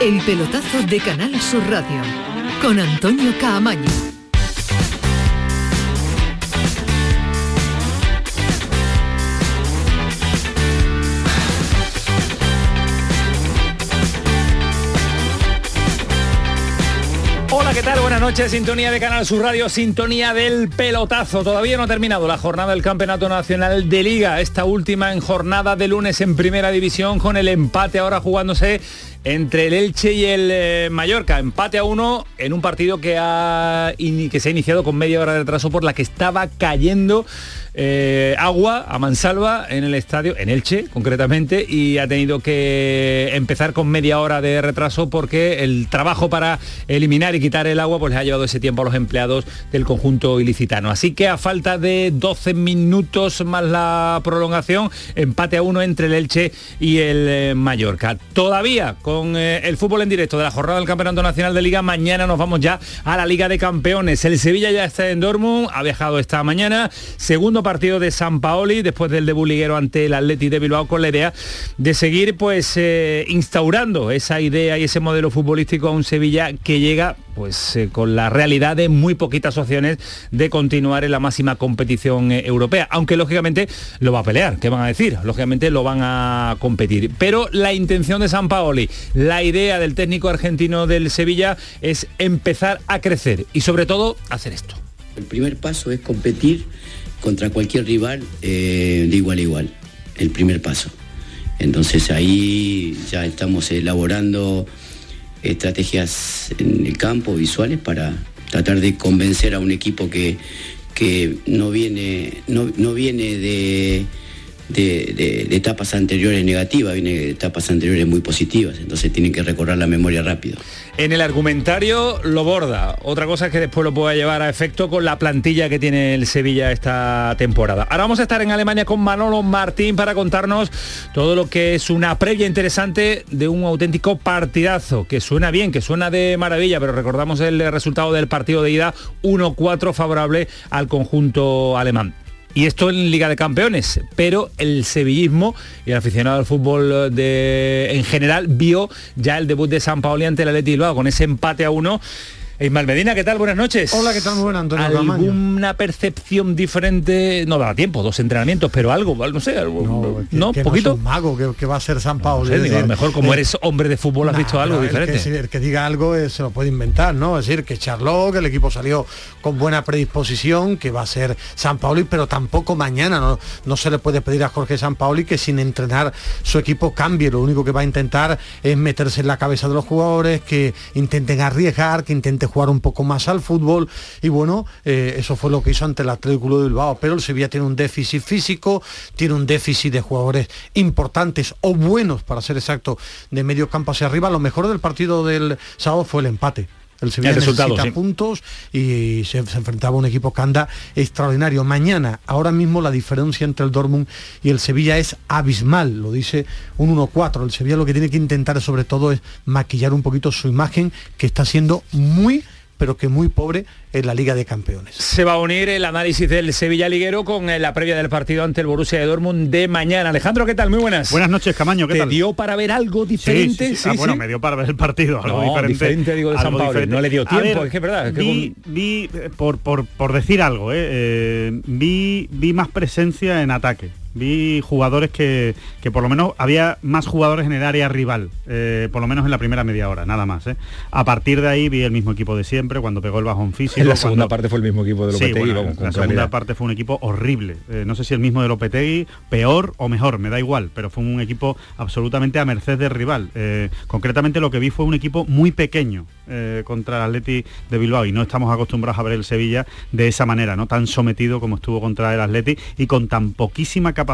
El pelotazo de Canal Sur Radio con Antonio Caamaño. Hola, ¿qué tal? Buenas noches, sintonía de Canal Sur Radio, sintonía del pelotazo. Todavía no ha terminado la jornada del Campeonato Nacional de Liga, esta última en jornada de lunes en Primera División con el empate ahora jugándose entre el Elche y el eh, Mallorca. Empate a uno en un partido que, ha, que se ha iniciado con media hora de retraso por la que estaba cayendo eh, agua a mansalva en el estadio, en Elche concretamente, y ha tenido que empezar con media hora de retraso porque el trabajo para eliminar y quitar el agua pues les ha llevado ese tiempo a los empleados del conjunto ilicitano. Así que a falta de 12 minutos más la prolongación, empate a uno entre el Elche y el eh, Mallorca. Todavía con eh, el fútbol en directo de la jornada del Campeonato Nacional de Liga, mañana nos vamos ya a la Liga de Campeones. El Sevilla ya está en Dortmund, ha viajado esta mañana, segundo partido de San Paoli después del debut liguero ante el Atleti de Bilbao con la idea de seguir pues eh, instaurando esa idea y ese modelo futbolístico a un Sevilla que llega pues eh, con la realidad de muy poquitas opciones de continuar en la máxima competición europea, aunque lógicamente lo va a pelear, ¿qué van a decir? Lógicamente lo van a competir, pero la intención de San Paoli, la idea del técnico argentino del Sevilla es empezar a crecer y sobre todo hacer esto. El primer paso es competir contra cualquier rival eh, de igual a igual, el primer paso. Entonces ahí ya estamos elaborando estrategias en el campo, visuales, para tratar de convencer a un equipo que, que no viene, no, no viene de, de, etapas anteriores negativas, viene de etapas anteriores muy positivas, entonces tienen que recorrer la memoria rápido. En el argumentario lo borda, otra cosa es que después lo pueda llevar a efecto con la plantilla que tiene el Sevilla esta temporada. Ahora vamos a estar en Alemania con Manolo Martín para contarnos todo lo que es una previa interesante de un auténtico partidazo, que suena bien, que suena de maravilla, pero recordamos el resultado del partido de ida 1-4 favorable al conjunto alemán y esto en Liga de Campeones, pero el sevillismo y el aficionado al fútbol de, en general vio ya el debut de San Paoli ante el Atleti Bilbao con ese empate a uno Ismael Medina, ¿qué tal? Buenas noches. Hola, ¿qué tal? Muy buenas, Antonio ¿Alguna percepción diferente? No da tiempo, dos entrenamientos, pero algo, no sé, algo, no, que, ¿no? Que ¿Poquito? No es un mago que, que, va a ser San Paolo. No sé, digo, a lo mejor como eh, eres hombre de fútbol has nah, visto algo diferente. El que, el que, diga algo eh, se lo puede inventar, ¿no? Es decir, que charló, que el equipo salió con buena predisposición, que va a ser San Paoli, pero tampoco mañana, ¿no? No se le puede pedir a Jorge San Paoli que sin entrenar su equipo cambie. Lo único que va a intentar es meterse en la cabeza de los jugadores, que intenten arriesgar, que intente jugar un poco más al fútbol y bueno, eh, eso fue lo que hizo ante el Atlético de Bilbao, pero el Sevilla tiene un déficit físico, tiene un déficit de jugadores importantes o buenos, para ser exacto, de medio campo hacia arriba. Lo mejor del partido del sábado fue el empate. El Sevilla el resultado, necesita sí. puntos y se, se, enfrentaba a un equipo que anda extraordinario. Mañana, ahora mismo la diferencia entre el Dortmund y el Sevilla es abismal, lo dice un 1-4. El Sevilla lo que tiene que intentar sobre todo es maquillar un poquito su imagen, que está siendo muy pero que muy pobre en la Liga de Campeones. Se va a unir el análisis del Sevilla Liguero con la previa del partido ante el Borussia de Dortmund de mañana. Alejandro, ¿qué tal? Muy buenas. Buenas noches, Camaño, ¿qué ¿Te tal? dio para ver algo diferente? Sí, sí, sí. Ah, bueno, me dio para ver el partido, algo no, diferente. diferente digo, de San Pablo. diferente. No le dio tiempo, ver, es que es verdad. Es que vi, con... vi por, por, por, decir algo, eh, eh, vi, vi más presencia en ataque vi jugadores que, que, por lo menos había más jugadores en el área rival, eh, por lo menos en la primera media hora, nada más. ¿eh? A partir de ahí vi el mismo equipo de siempre, cuando pegó el bajón físico. En la segunda cuando... parte fue el mismo equipo de Lopetegui. Sí, bueno, vamos, la segunda parte fue un equipo horrible. Eh, no sé si el mismo de Lopetegui, peor o mejor, me da igual, pero fue un equipo absolutamente a merced del rival. Concretamente lo que vi fue un equipo muy pequeño contra el Atleti de Bilbao y no estamos acostumbrados a ver el Sevilla de esa manera, no tan sometido como estuvo contra el Atleti y con tan poquísima capacidad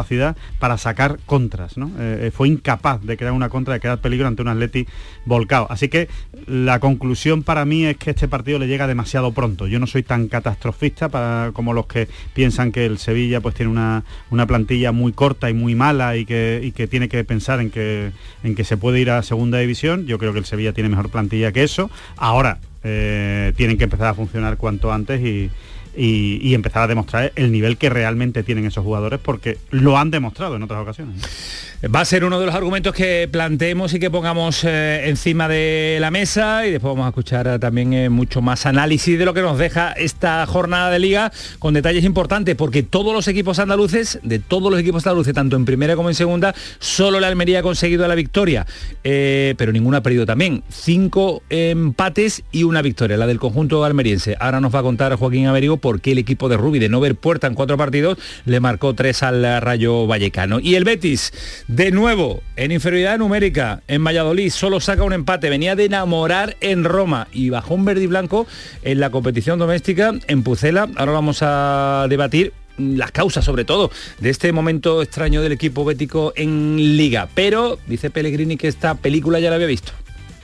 para sacar contras, ¿no? Eh, fue incapaz de crear una contra, de crear peligro ante un Atleti volcado. Así que la conclusión para mí es que este partido le llega demasiado pronto. Yo no soy tan catastrofista para, como los que piensan que el Sevilla pues tiene una, una plantilla muy corta y muy mala y que, y que tiene que pensar en que, en que se puede ir a segunda división. Yo creo que el Sevilla tiene mejor plantilla que eso. Ahora, eh, tienen que empezar a funcionar cuanto antes y, y, empezar a demostrar el nivel que realmente tienen esos jugadores porque lo han demostrado en otras ocasiones. Va a ser uno de los argumentos que planteemos y que pongamos eh, encima de la mesa y después vamos a escuchar eh, también eh, mucho más análisis de lo que nos deja esta jornada de liga con detalles importantes porque todos los equipos andaluces, de todos los equipos andaluces, tanto en primera como en segunda, solo la Almería ha conseguido la victoria, pero ninguno ha perdido también. Cinco empates y una victoria, la del conjunto almeriense. Ahora nos va a contar Joaquín Averigo por qué el equipo de Rubi de no ver puerta en cuatro partidos le marcó tres al Rayo Vallecano. Y el Betis de nuevo, en inferioridad numérica, en Valladolid solo saca un empate, venía de enamorar en Roma y bajó un verde y blanco en la competición doméstica en Pucela. Ahora vamos a debatir las causas sobre todo de este momento extraño del equipo bético en liga. Pero dice Pellegrini que esta película ya la había visto.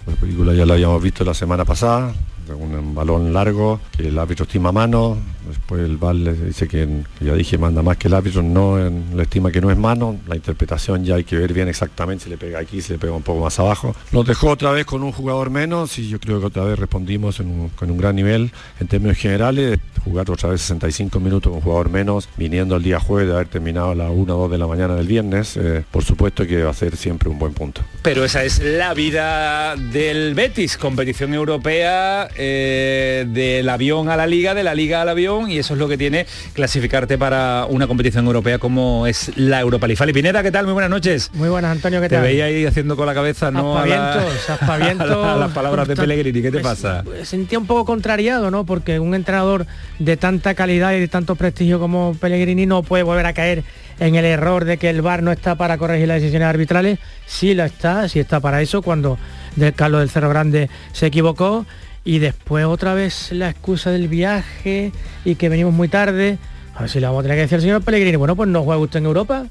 La película ya la habíamos visto la semana pasada, un balón largo, el árbitro estima mano, después el VAR le dice que, ya dije, manda más que el árbitro, no le estima que no es mano, la interpretación ya hay que ver bien exactamente si le pega aquí, si le pega un poco más abajo. Nos dejó otra vez con un jugador menos y yo creo que otra vez respondimos con un gran nivel en términos generales, jugar otra vez 65 minutos con un jugador menos, viniendo el día jueves de haber terminado a las 1 o 2 de la mañana del viernes, eh, por supuesto que va a ser siempre un buen punto. Pero esa es la vida del Betis, competición europea, eh, del avión a la liga, de la liga al avión, y eso es lo que tiene clasificarte para una competición europea como es la Europa League. Fali Pineda, ¿qué tal? Muy buenas noches. Muy buenas, Antonio, ¿qué tal? Te veía ahí haciendo con la cabeza, ¿no? A, las palabras de Pellegrini, ¿qué te pasa? Pues, sentía un poco contrariado, ¿no? Porque un entrenador de tanta calidad y de tanto prestigio como Pellegrini no puede volver a caer en el error de que el VAR no está para corregir las decisiones arbitrales. Sí lo está, sí está para eso, cuando del Carlos del Cerro Grande se equivocó y después otra vez la excusa del viaje y que venimos muy tarde. A ver si le vamos a tener que decir al señor Pellegrini, bueno, pues no juega usted en Europa.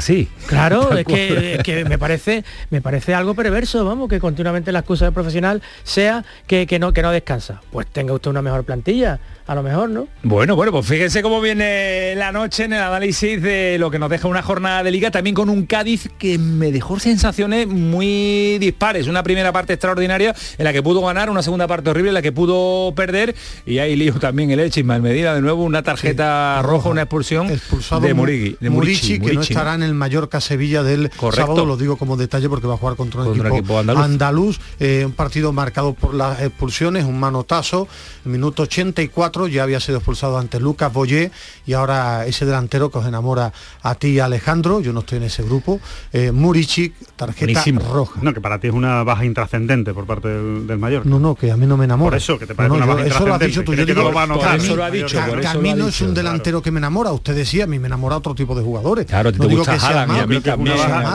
Así. Claro, es que, me parece me parece algo perverso, vamos, que continuamente la excusa del profesional sea que, que, no, que no descansa. Pues tenga usted una mejor plantilla, a lo mejor, ¿no? Bueno, bueno, pues fíjense cómo viene la noche en el análisis de lo que nos deja una jornada de liga, también con un Cádiz que me dejó sensaciones muy dispares. Una primera parte extraordinaria en la que pudo ganar, una segunda parte horrible en la que pudo perder, y ahí lío también el Elche, Medina de nuevo, una tarjeta roja, una expulsión Expulsado de Murigui. De Murici, que no estará en el Mallorca Sevilla del Correcto. sábado, lo digo como detalle porque va a jugar contra un equipo, andaluz, eh, un partido marcado por las expulsiones, un manotazo, minuto 84 ya había sido expulsado ante Lucas Boyé y ahora ese delantero que os enamora a ti Alejandro, yo no estoy en ese grupo, eh, Murici, tarjeta roja. No, que para ti es una baja intrascendente por parte del, mayor. No, no, que a mí no me enamora. Por eso, que te parece una baja Eso lo has dicho tú, yo digo, eso lo ha dicho. Que, a mí no es un delantero que me enamora, usted decía, a mí me enamora otro tipo de jugadores. Claro, no digo que sea malo,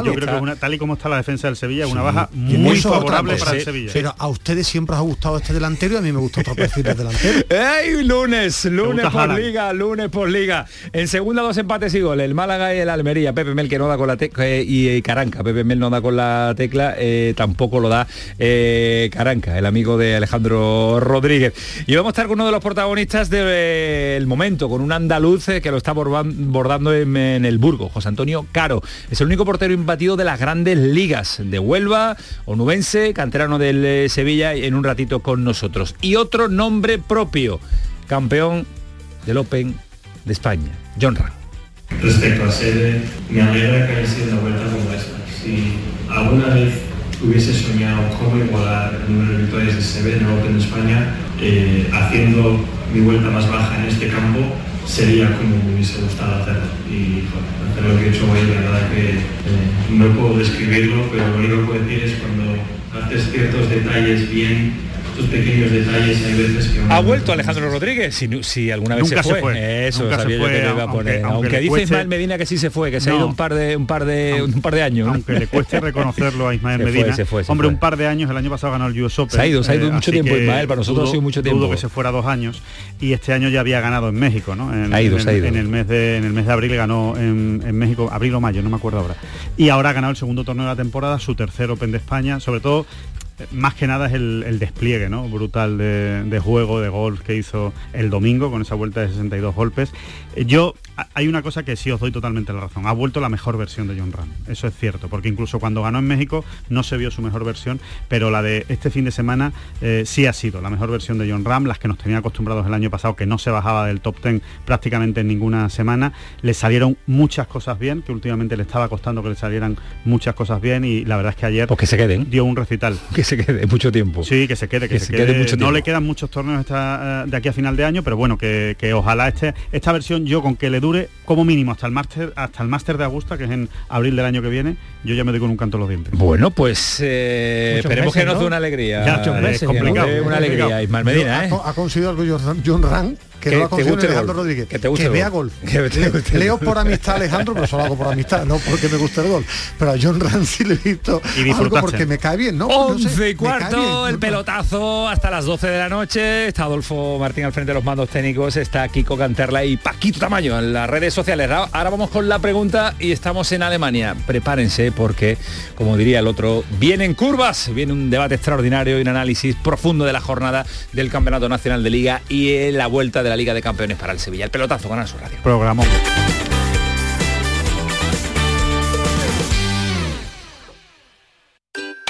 yo creo que una, tal y como está la defensa del Sevilla, una baja muy favorable para el Sevilla. Pero a ustedes siempre os ha gustado este delantero y a mí me gusta otro perfil de delantero. ¡Ey, lunes! Lunes por liga, lunes por liga. En segunda dos empates y goles, el Málaga y el Almería. Pepe Mel que no da con la tecla eh, y eh, Caranca. Pepe Mel no da con la tecla, eh, tampoco lo da Caranca, el amigo de Alejandro Rodríguez. Y vamos a estar con uno de los protagonistas del momento, con un andaluz que lo está bordando en, el Burgo, José Antonio Caro. Es el único portero imbatido de las grandes ligas de Huelva, onubense, canterano del Sevilla, y en un ratito con nosotros. Y otro nombre propio campeón del Open de España, John Ram. Respecto a sede, me alegra que haya sido una vuelta como esta. Si alguna vez hubiese soñado cómo igualar el número de victorias de Sede en el Open de España, eh, haciendo mi vuelta más baja en este campo, sería como me hubiese gustado hacerlo. Y hacer lo que he hecho hoy, la verdad que eh, no puedo describirlo, pero lo único que puedo decir es cuando haces ciertos detalles bien pequeños detalles hay veces que... Ha vuelto Alejandro Rodríguez, si, si alguna vez se, fue. Eso sabía yo que le iba a poner. Aunque, dice Ismael Medina que sí se fue, que se ha ido un par de un par de un par de años. Aunque le cueste reconocerlo a Ismael Medina. Hombre, un par de años, el año pasado ganó el US Open. Se ha ido, se ha ido eh, mucho tiempo Ismael, para nosotros ha sido mucho tiempo. Dudo que se fuera dos años y este año ya había ganado en México, ¿no? En, ha ido, se ha ido. En el mes de en el mes de abril ganó en, en México, abril o mayo, no me acuerdo ahora. Y ahora ha ganado el segundo torneo de la temporada, su tercer Open de España, sobre todo más que nada es el, despliegue ¿no? brutal de, juego, de golf que hizo el domingo con esa vuelta de 62 golpes. Yo hay una cosa que sí os doy totalmente la razón. Ha vuelto la mejor versión de John Ram. Eso es cierto, porque incluso cuando ganó en México no se vio su mejor versión, pero la de este fin de semana eh, sí ha sido la mejor versión de John Ram, las que nos tenía acostumbrados el año pasado, que no se bajaba del top 10 prácticamente en ninguna semana. Le salieron muchas cosas bien, que últimamente le estaba costando que le salieran muchas cosas bien y la verdad es que ayer pues que se queden. dio un recital. Que se quede mucho tiempo. Sí, que se quede, que, se, quede, mucho No le quedan muchos torneos esta, eh, de aquí a final de año, pero bueno, que, que ojalá este, esta versión yo con que le dure como mínimo hasta el máster hasta el máster de Augusta, que es en abril del año que viene, yo ya me doy con un canto los dientes. Bueno, pues eh, esperemos que nos dé una alegría. Ya, meses, complicado. Una alegría, Ismael Medina, ¿eh? Ha, conseguido algo John Rand que, no te guste Alejandro Rodríguez, que, te guste que vea golf. Que Leo por amistad Alejandro, pero solo hago por amistad, no porque me guste el golf. Pero a John Rancy le he visto y algo porque me cae bien, ¿no? 11 y cuarto, el pelotazo hasta las 12 de la noche. Está Adolfo Martín al frente de los mandos técnicos, está Kiko Canterla y Paquito Tamaño en las redes sociales. Ahora vamos con la pregunta y estamos en Alemania. Prepárense porque, como diría el otro, vienen curvas, viene un debate extraordinario y un análisis profundo de la jornada del Campeonato Nacional de Liga y la vuelta de la Liga de Campeones para el Sevilla. El pelotazo con su radio. Programa.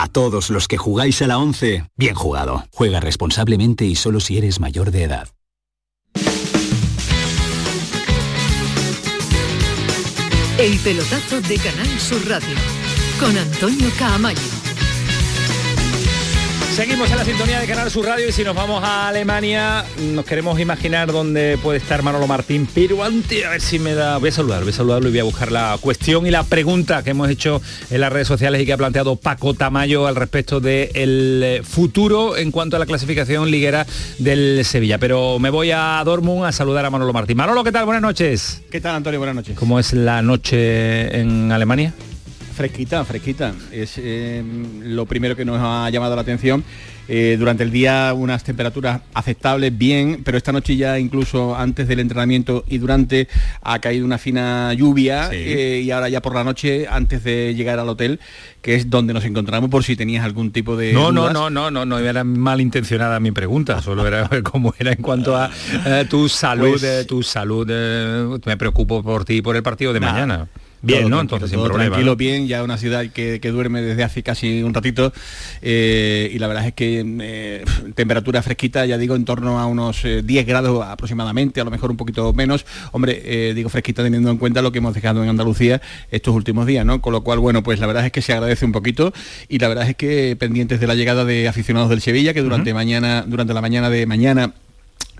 A todos los que jugáis a la 11, bien jugado. Juega responsablemente y solo si eres mayor de edad. El pelotazo de Canal Sur Radio con Antonio Caamaño. Seguimos en la sintonía de Canal Sur Radio y si nos vamos a Alemania, nos queremos imaginar dónde puede estar Manolo Martín, pero antes a ver si me da. Voy a saludar, voy a saludarlo y voy a buscar la cuestión y la pregunta que hemos hecho en las redes sociales y que ha planteado Paco Tamayo al respecto del eh, futuro en cuanto a la clasificación liguera del Sevilla. Pero me voy a Dortmund a saludar a Manolo Martín. Manolo, ¿qué tal? Buenas noches. ¿Qué tal, Antonio? Buenas noches. ¿Cómo es la noche en Alemania? Fresquita, fresquita. Es eh, lo primero que nos ha llamado la atención. Eh, durante el día unas temperaturas aceptables, bien, pero esta noche ya incluso antes del entrenamiento y durante ha caído una fina lluvia eh, y ahora ya por la noche, antes de llegar al hotel, que es donde nos encontramos por si tenías algún tipo de... No, no, no, no, no, no era malintencionada mi pregunta, solo era como era en cuanto a tu salud, pues tu salud, me preocupo por ti y por el partido de mañana. Bien, ¿no? Entonces sin problema. Tranquilo, bien, ya una ciudad que, duerme desde hace casi un ratito eh, y la verdad es que eh, temperatura fresquita, ya digo, en torno a unos 10 eh, grados aproximadamente, a lo mejor un poquito menos. Hombre, digo fresquita teniendo en cuenta lo que hemos dejado en Andalucía estos últimos días, ¿no? Con lo cual, bueno, pues la verdad es que se agradece un poquito y la verdad es que pendientes de la llegada de aficionados del Sevilla, que durante mañana, durante la mañana de mañana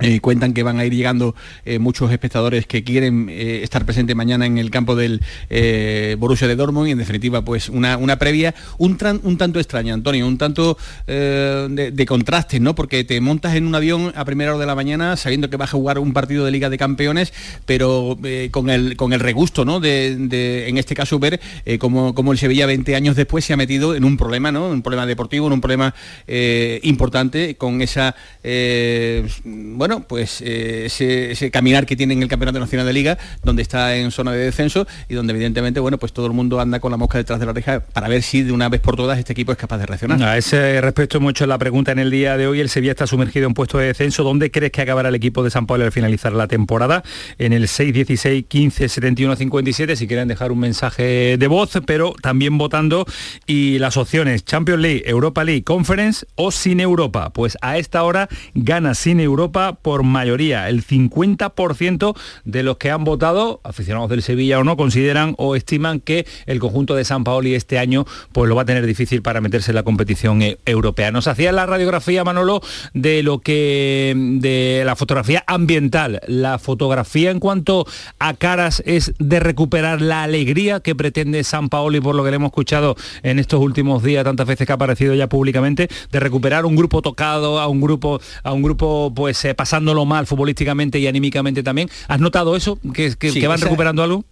eh, cuentan que van a ir llegando eh, muchos espectadores que quieren eh, estar presentes mañana en el campo del Borussia de Dortmund y en definitiva pues una, una previa un, un tanto extraña, Antonio, un tanto de, de, contrastes, ¿no? Porque te montas en un avión a primera hora de la mañana sabiendo que vas a jugar un partido de Liga de Campeones, pero con, el, con el regusto, ¿no? De, en este caso ver cómo, cómo, el Sevilla 20 años después se ha metido en un problema, ¿no? Un problema deportivo, en un problema importante con esa bueno bueno, pues eh, ese, caminar que tiene en el Campeonato Nacional de Liga, donde está en zona de descenso y donde evidentemente, bueno, pues todo el mundo anda con la mosca detrás de la oreja para ver si de una vez por todas este equipo es capaz de reaccionar. A ese respecto hecho la pregunta en el día de hoy. El Sevilla está sumergido en puesto de descenso. ¿Dónde crees que acabará el equipo de San Pablo al finalizar la temporada? En el 616 15 71 57 si quieren dejar un mensaje de voz, pero también votando y las opciones Champions League, Europa League, Conference o sin Europa. Pues a esta hora gana sin Europa por mayoría. El 50% de los que han votado, aficionados del Sevilla o no, consideran o estiman que el conjunto de San Paoli este año pues lo va a tener difícil para meterse en la competición eh, europea. Nos hacía la radiografía Manolo de lo que de la fotografía ambiental, la fotografía en cuanto a caras es de recuperar la alegría que pretende San Paoli por lo que le hemos escuchado en estos últimos días tantas veces que ha aparecido ya públicamente de recuperar un grupo tocado a un grupo a un grupo pues eh, pasándolo mal futbolísticamente y anímicamente también. ¿Has notado eso que, que, Sí, que van esa- recuperando algo?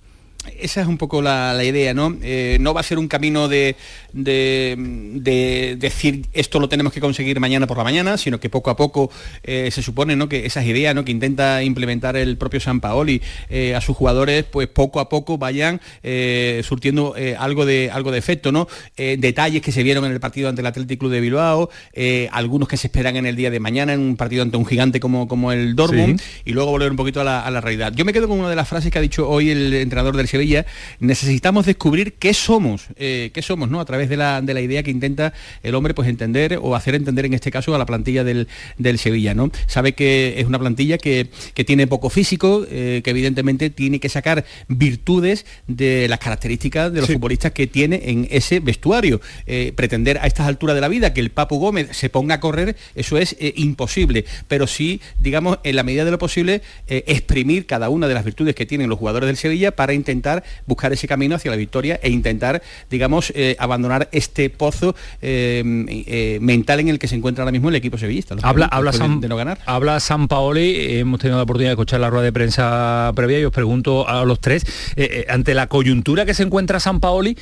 Esa es un poco la, la idea, ¿no? Eh, no va a ser un camino de, de- de decir esto lo tenemos que conseguir mañana por la mañana, sino que poco a poco eh, se supone ¿no? que esas ideas ¿no? que intenta implementar el propio San Paoli eh, a sus jugadores, pues poco a poco vayan surtiendo algo, de, algo de efecto, ¿no? Detalles que se vieron en el partido ante el Athletic Club de Bilbao, algunos que se esperan en el día de mañana en un partido ante un gigante como, como el Dortmund, y luego volver un poquito a la, a la realidad. Yo me quedo con una de las frases que ha dicho hoy el entrenador del Sevilla, necesitamos descubrir qué somos, eh, qué somos, ¿no? A través de la, de la idea que intenta el hombre pues entender o hacer entender en este caso a la plantilla del, del Sevilla, ¿no? Sabe que es una plantilla que, que tiene poco físico, eh, que evidentemente tiene que sacar virtudes de las características de los futbolistas que tiene en ese vestuario. Eh, pretender a estas alturas de la vida que el Papu Gómez se ponga a correr, eso es imposible, pero sí, digamos, en la medida de lo posible, exprimir cada una de las virtudes que tienen los jugadores del Sevilla para intentar buscar ese camino hacia la victoria e intentar, digamos, eh, abandonar este pozo eh, eh, mental en el que se encuentra ahora mismo el equipo sevillista. Habla, habla, San, de no ganar. habla San Paoli, hemos tenido la oportunidad de escuchar la rueda de prensa previa y os pregunto a los tres, ante la coyuntura que se encuentra San Paoli,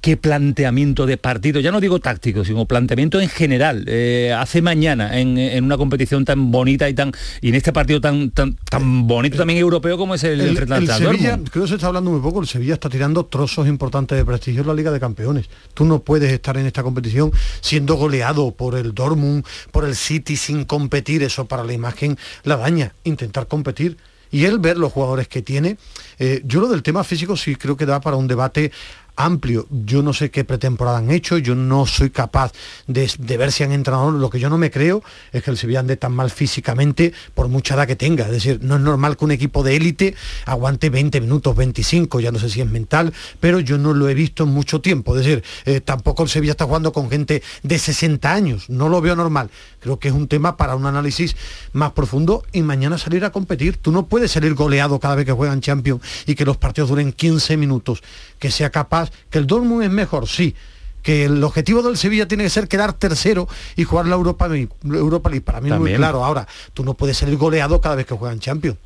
¿qué planteamiento de partido, ya no digo táctico, sino planteamiento en general, eh, hace mañana en, en una competición tan bonita y tan y en este partido tan tan, tan bonito también europeo como es el, El, el al Sevilla, creo que se está hablando muy poco, el Sevilla está tirando trozos importantes de prestigio en la Liga de Campeones. Tú no puedes estar en esta competición siendo goleado por el Dortmund, por el City sin competir, eso para la imagen la daña, intentar competir. Y él ver los jugadores que tiene, eh, yo lo del tema físico sí creo que da para un debate amplio. Yo no sé qué pretemporada han hecho, yo no soy capaz de, ver si han entrenado. Lo que yo no me creo es que el Sevilla ande tan mal físicamente por mucha edad que tenga. Es decir, no es normal que un equipo de élite aguante 20 minutos, 25, ya no sé si es mental, pero yo no lo he visto en mucho tiempo. Es decir, eh, tampoco el Sevilla está jugando con gente de 60 años, no lo veo normal. Creo que es un tema para un análisis más profundo y mañana salir a competir. Tú no puedes salir goleado cada vez que juegan Champions y que los partidos duren 15 minutos. Que sea capaz, que el Dortmund es mejor, sí. Que el objetivo del Sevilla tiene que ser quedar tercero y jugar la Europa, League- Europa League. Para mí es muy claro. Ahora, tú no puedes salir goleado cada vez que juegan Champions.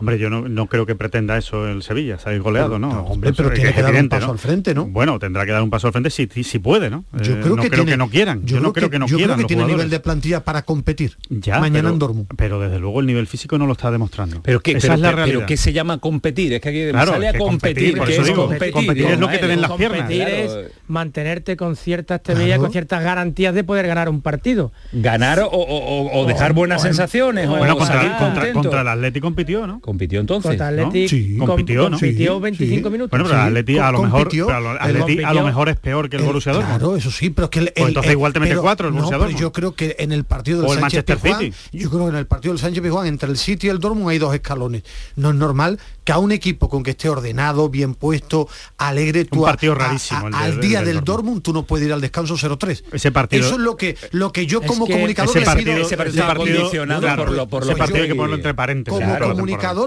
Hombre, yo no, no creo que pretenda eso el Sevilla, salir goleado, ¿no? No, hombre, pero tiene que dar un paso ¿no? al frente, ¿no? Bueno, tendrá que dar un paso al frente si, si, puede, ¿no? Yo Eh, creo no que creo tiene- que no quieran. Yo, no creo que no yo quieran creo que los tiene jugadores. nivel de plantilla para competir. Ya, mañana pero, en Dortmund. Pero desde luego el nivel físico no lo está demostrando. Pero qué, Esa pero, es la realidad. pero ¿qué se llama competir? Es que aquí Claro, sale a que competir, competir, por que eso es digo, competir, competir es lo que te den las Competir piernas. es mantenerte con cierta estabilidad, Claro. con ciertas garantías de poder ganar un partido. Ganar o, dejar buenas sensaciones. Bueno, contra, el Atleti compitió, ¿no? Compitió entonces. Contra el ¿no? Atleti Sí. com- compitió, ¿no? compitió Sí, 25 sí. minutos. Bueno, pero el Atleti a lo mejor, compitió. pero a lo- El- Atleti a lo compitió. mejor es peor que el, Borussia Dortmund. Claro, eso sí, pero es que el, Pues entonces igual te mete pero- cuatro el no, Borussia Dortmund. yo creo que en el partido del O el Sánchez Manchester Pizjuán, City. yo creo que en el partido del Sánchez Pizjuán entre el City y el Dortmund hay dos escalones. No es normal que a un equipo con que esté ordenado, bien puesto, alegre, tú Un partido a- rarísimo a- el al día del del Dortmund. Dortmund tú no puedes ir al descanso 0-3. Ese partido- Eso es lo que lo que yo como comunicador ese le partido, ese condicionado por lo- por ese lo partido hay que que- ponerlo entre paréntesis. como Claro,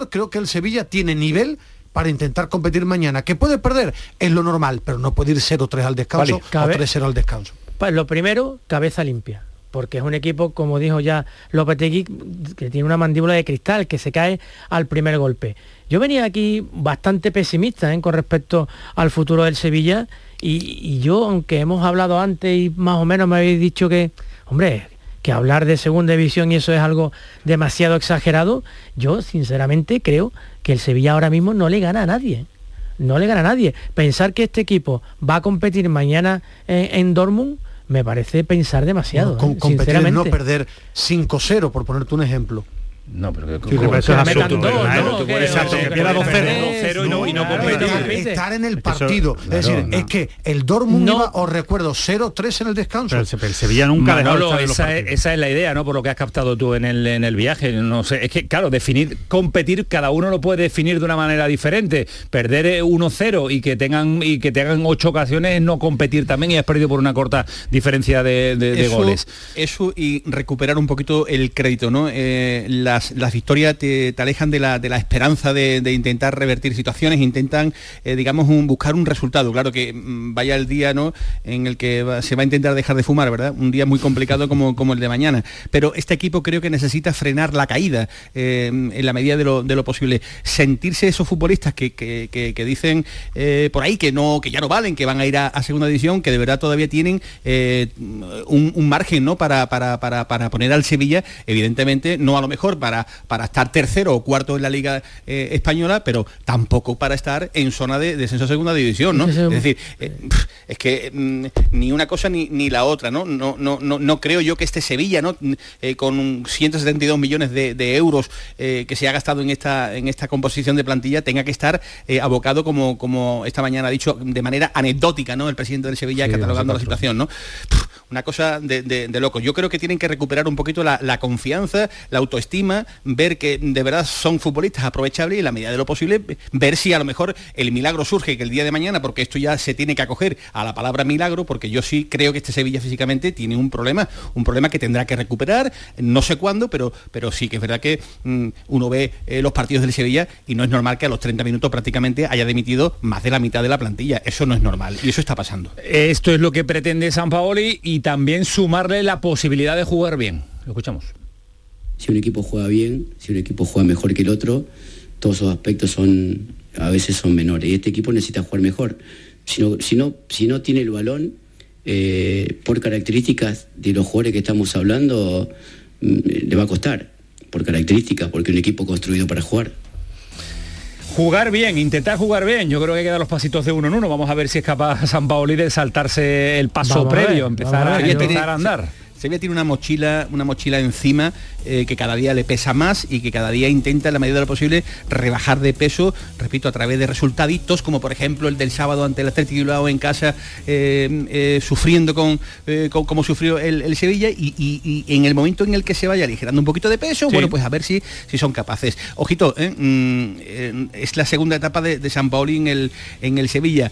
creo que el Sevilla tiene nivel para intentar competir mañana. Que puede perder es lo normal, pero no puede ir 0-3 al descanso Vale. O 3-0 al descanso. Pues lo primero, cabeza limpia. Porque es un equipo, como dijo ya Lopetegui, que tiene una mandíbula de cristal, que se cae al primer golpe. Yo venía aquí bastante pesimista ¿eh? con respecto al futuro del Sevilla y, y yo, aunque hemos hablado antes y más o menos me habéis dicho que, hombre, que hablar de segunda división y eso es algo demasiado exagerado, yo sinceramente creo que el Sevilla ahora mismo no le gana a nadie. No le gana a nadie. Pensar que este equipo va a competir mañana en, en Dortmund me parece pensar demasiado. con, ¿eh? competir no perder 5-0, por ponerte un ejemplo. No, pero que Sí, pero eso es absurdo, ¿verdad? ¿no? Tú Que- puedes- Exacto, que que pierda perder 2-0 y no- y no Claro, competir. estar- Estar en el Eso- partido. es decir, no. es que el Dortmund No. iba, os recuerdo, 0-3 en el descanso. Pero el, Se- el Sevilla nunca de esa, es, partidos. esa es la idea, ¿no? Por lo que has captado tú en el, en el viaje. No sé, es que, claro, definir, competir, cada uno lo puede definir de una manera diferente. Perder eh, 1-0 y que tengan y que tengan ocho ocasiones es no competir también y has perdido por una corta diferencia de, de- de eso, goles. Eso y recuperar un poquito el crédito, ¿no? Eh, las, las victorias te, alejan de la, de la esperanza de, intentar revertir situaciones, intentan, eh, digamos, buscar un resultado. Claro que mm, vaya el día, ¿no? En el que se va a intentar dejar de fumar, ¿verdad? Un día muy complicado como, como el de mañana. Pero este equipo creo que necesita frenar la caída eh, en la medida de lo, de lo posible. Sentirse esos futbolistas que, que- que- dicen eh, por ahí que no, que ya no valen, que van a ir a, segunda división, que de verdad todavía tienen un, un margen ¿no? para, para, para- para poner al Sevilla, evidentemente, no a lo mejor para, para estar tercero o cuarto en la Liga eh, Española, pero tampoco para estar en zona de descenso a segunda división, ¿no? Es decir, eh, es que mm, ni una cosa ni, ni la otra, ¿no? No, no, no, no creo yo que este Sevilla, ¿no? Mm, eh, con un 172 millones de, de euros que se ha gastado en esta, en esta composición de plantilla, tenga que estar abocado, como, como esta mañana ha dicho, de manera anecdótica, ¿no? El presidente del Sevilla Sí, catalogando la situación, ¿no? Una cosa de, loco. Yo creo que tienen que recuperar un poquito la, la confianza, la autoestima, ver que de verdad son futbolistas aprovechables y en la medida de lo posible ver si a lo mejor el milagro surge que el día de mañana, porque esto ya se tiene que acoger a la palabra milagro, porque yo sí creo que este Sevilla físicamente tiene un problema, un problema que tendrá que recuperar, no sé cuándo, pero, pero sí que es verdad que mm, uno ve eh, los partidos del Sevilla y no es normal que a los 30 minutos prácticamente haya dimitido más de la mitad de la plantilla. Eso no es normal y eso está pasando. Esto es lo que pretende San Paoli y también sumarle la posibilidad de jugar bien. Lo escuchamos. Si un equipo juega bien, si un equipo juega mejor que el otro, todos esos aspectos son a veces son menores. Y este equipo necesita jugar mejor. Si no, si no, tiene el balón, eh, por características de los jugadores que estamos hablando, mm, le va a costar. Por características, porque un equipo construido para jugar. Jugar bien, intentar jugar bien. Yo creo que hay que dar los pasitos de uno en uno. Vamos a ver si es capaz San Paoli de saltarse el paso Vamos a ver, previo, empezar, a empezar a andar. Sevilla tiene una mochila, una mochila encima eh, que cada día le pesa más y que cada día intenta en la medida de lo posible rebajar de peso, repito, a través de resultaditos, como por ejemplo el del sábado ante el Atlético Bilbao en casa, eh, eh, sufriendo con, con- como sufrió el, el Sevilla y, y- y en el momento en el que se vaya aligerando un poquito de peso, Sí. bueno, pues a ver si, si son capaces. Ojito, mm, es la segunda etapa de, de San Paoli en el, en el Sevilla.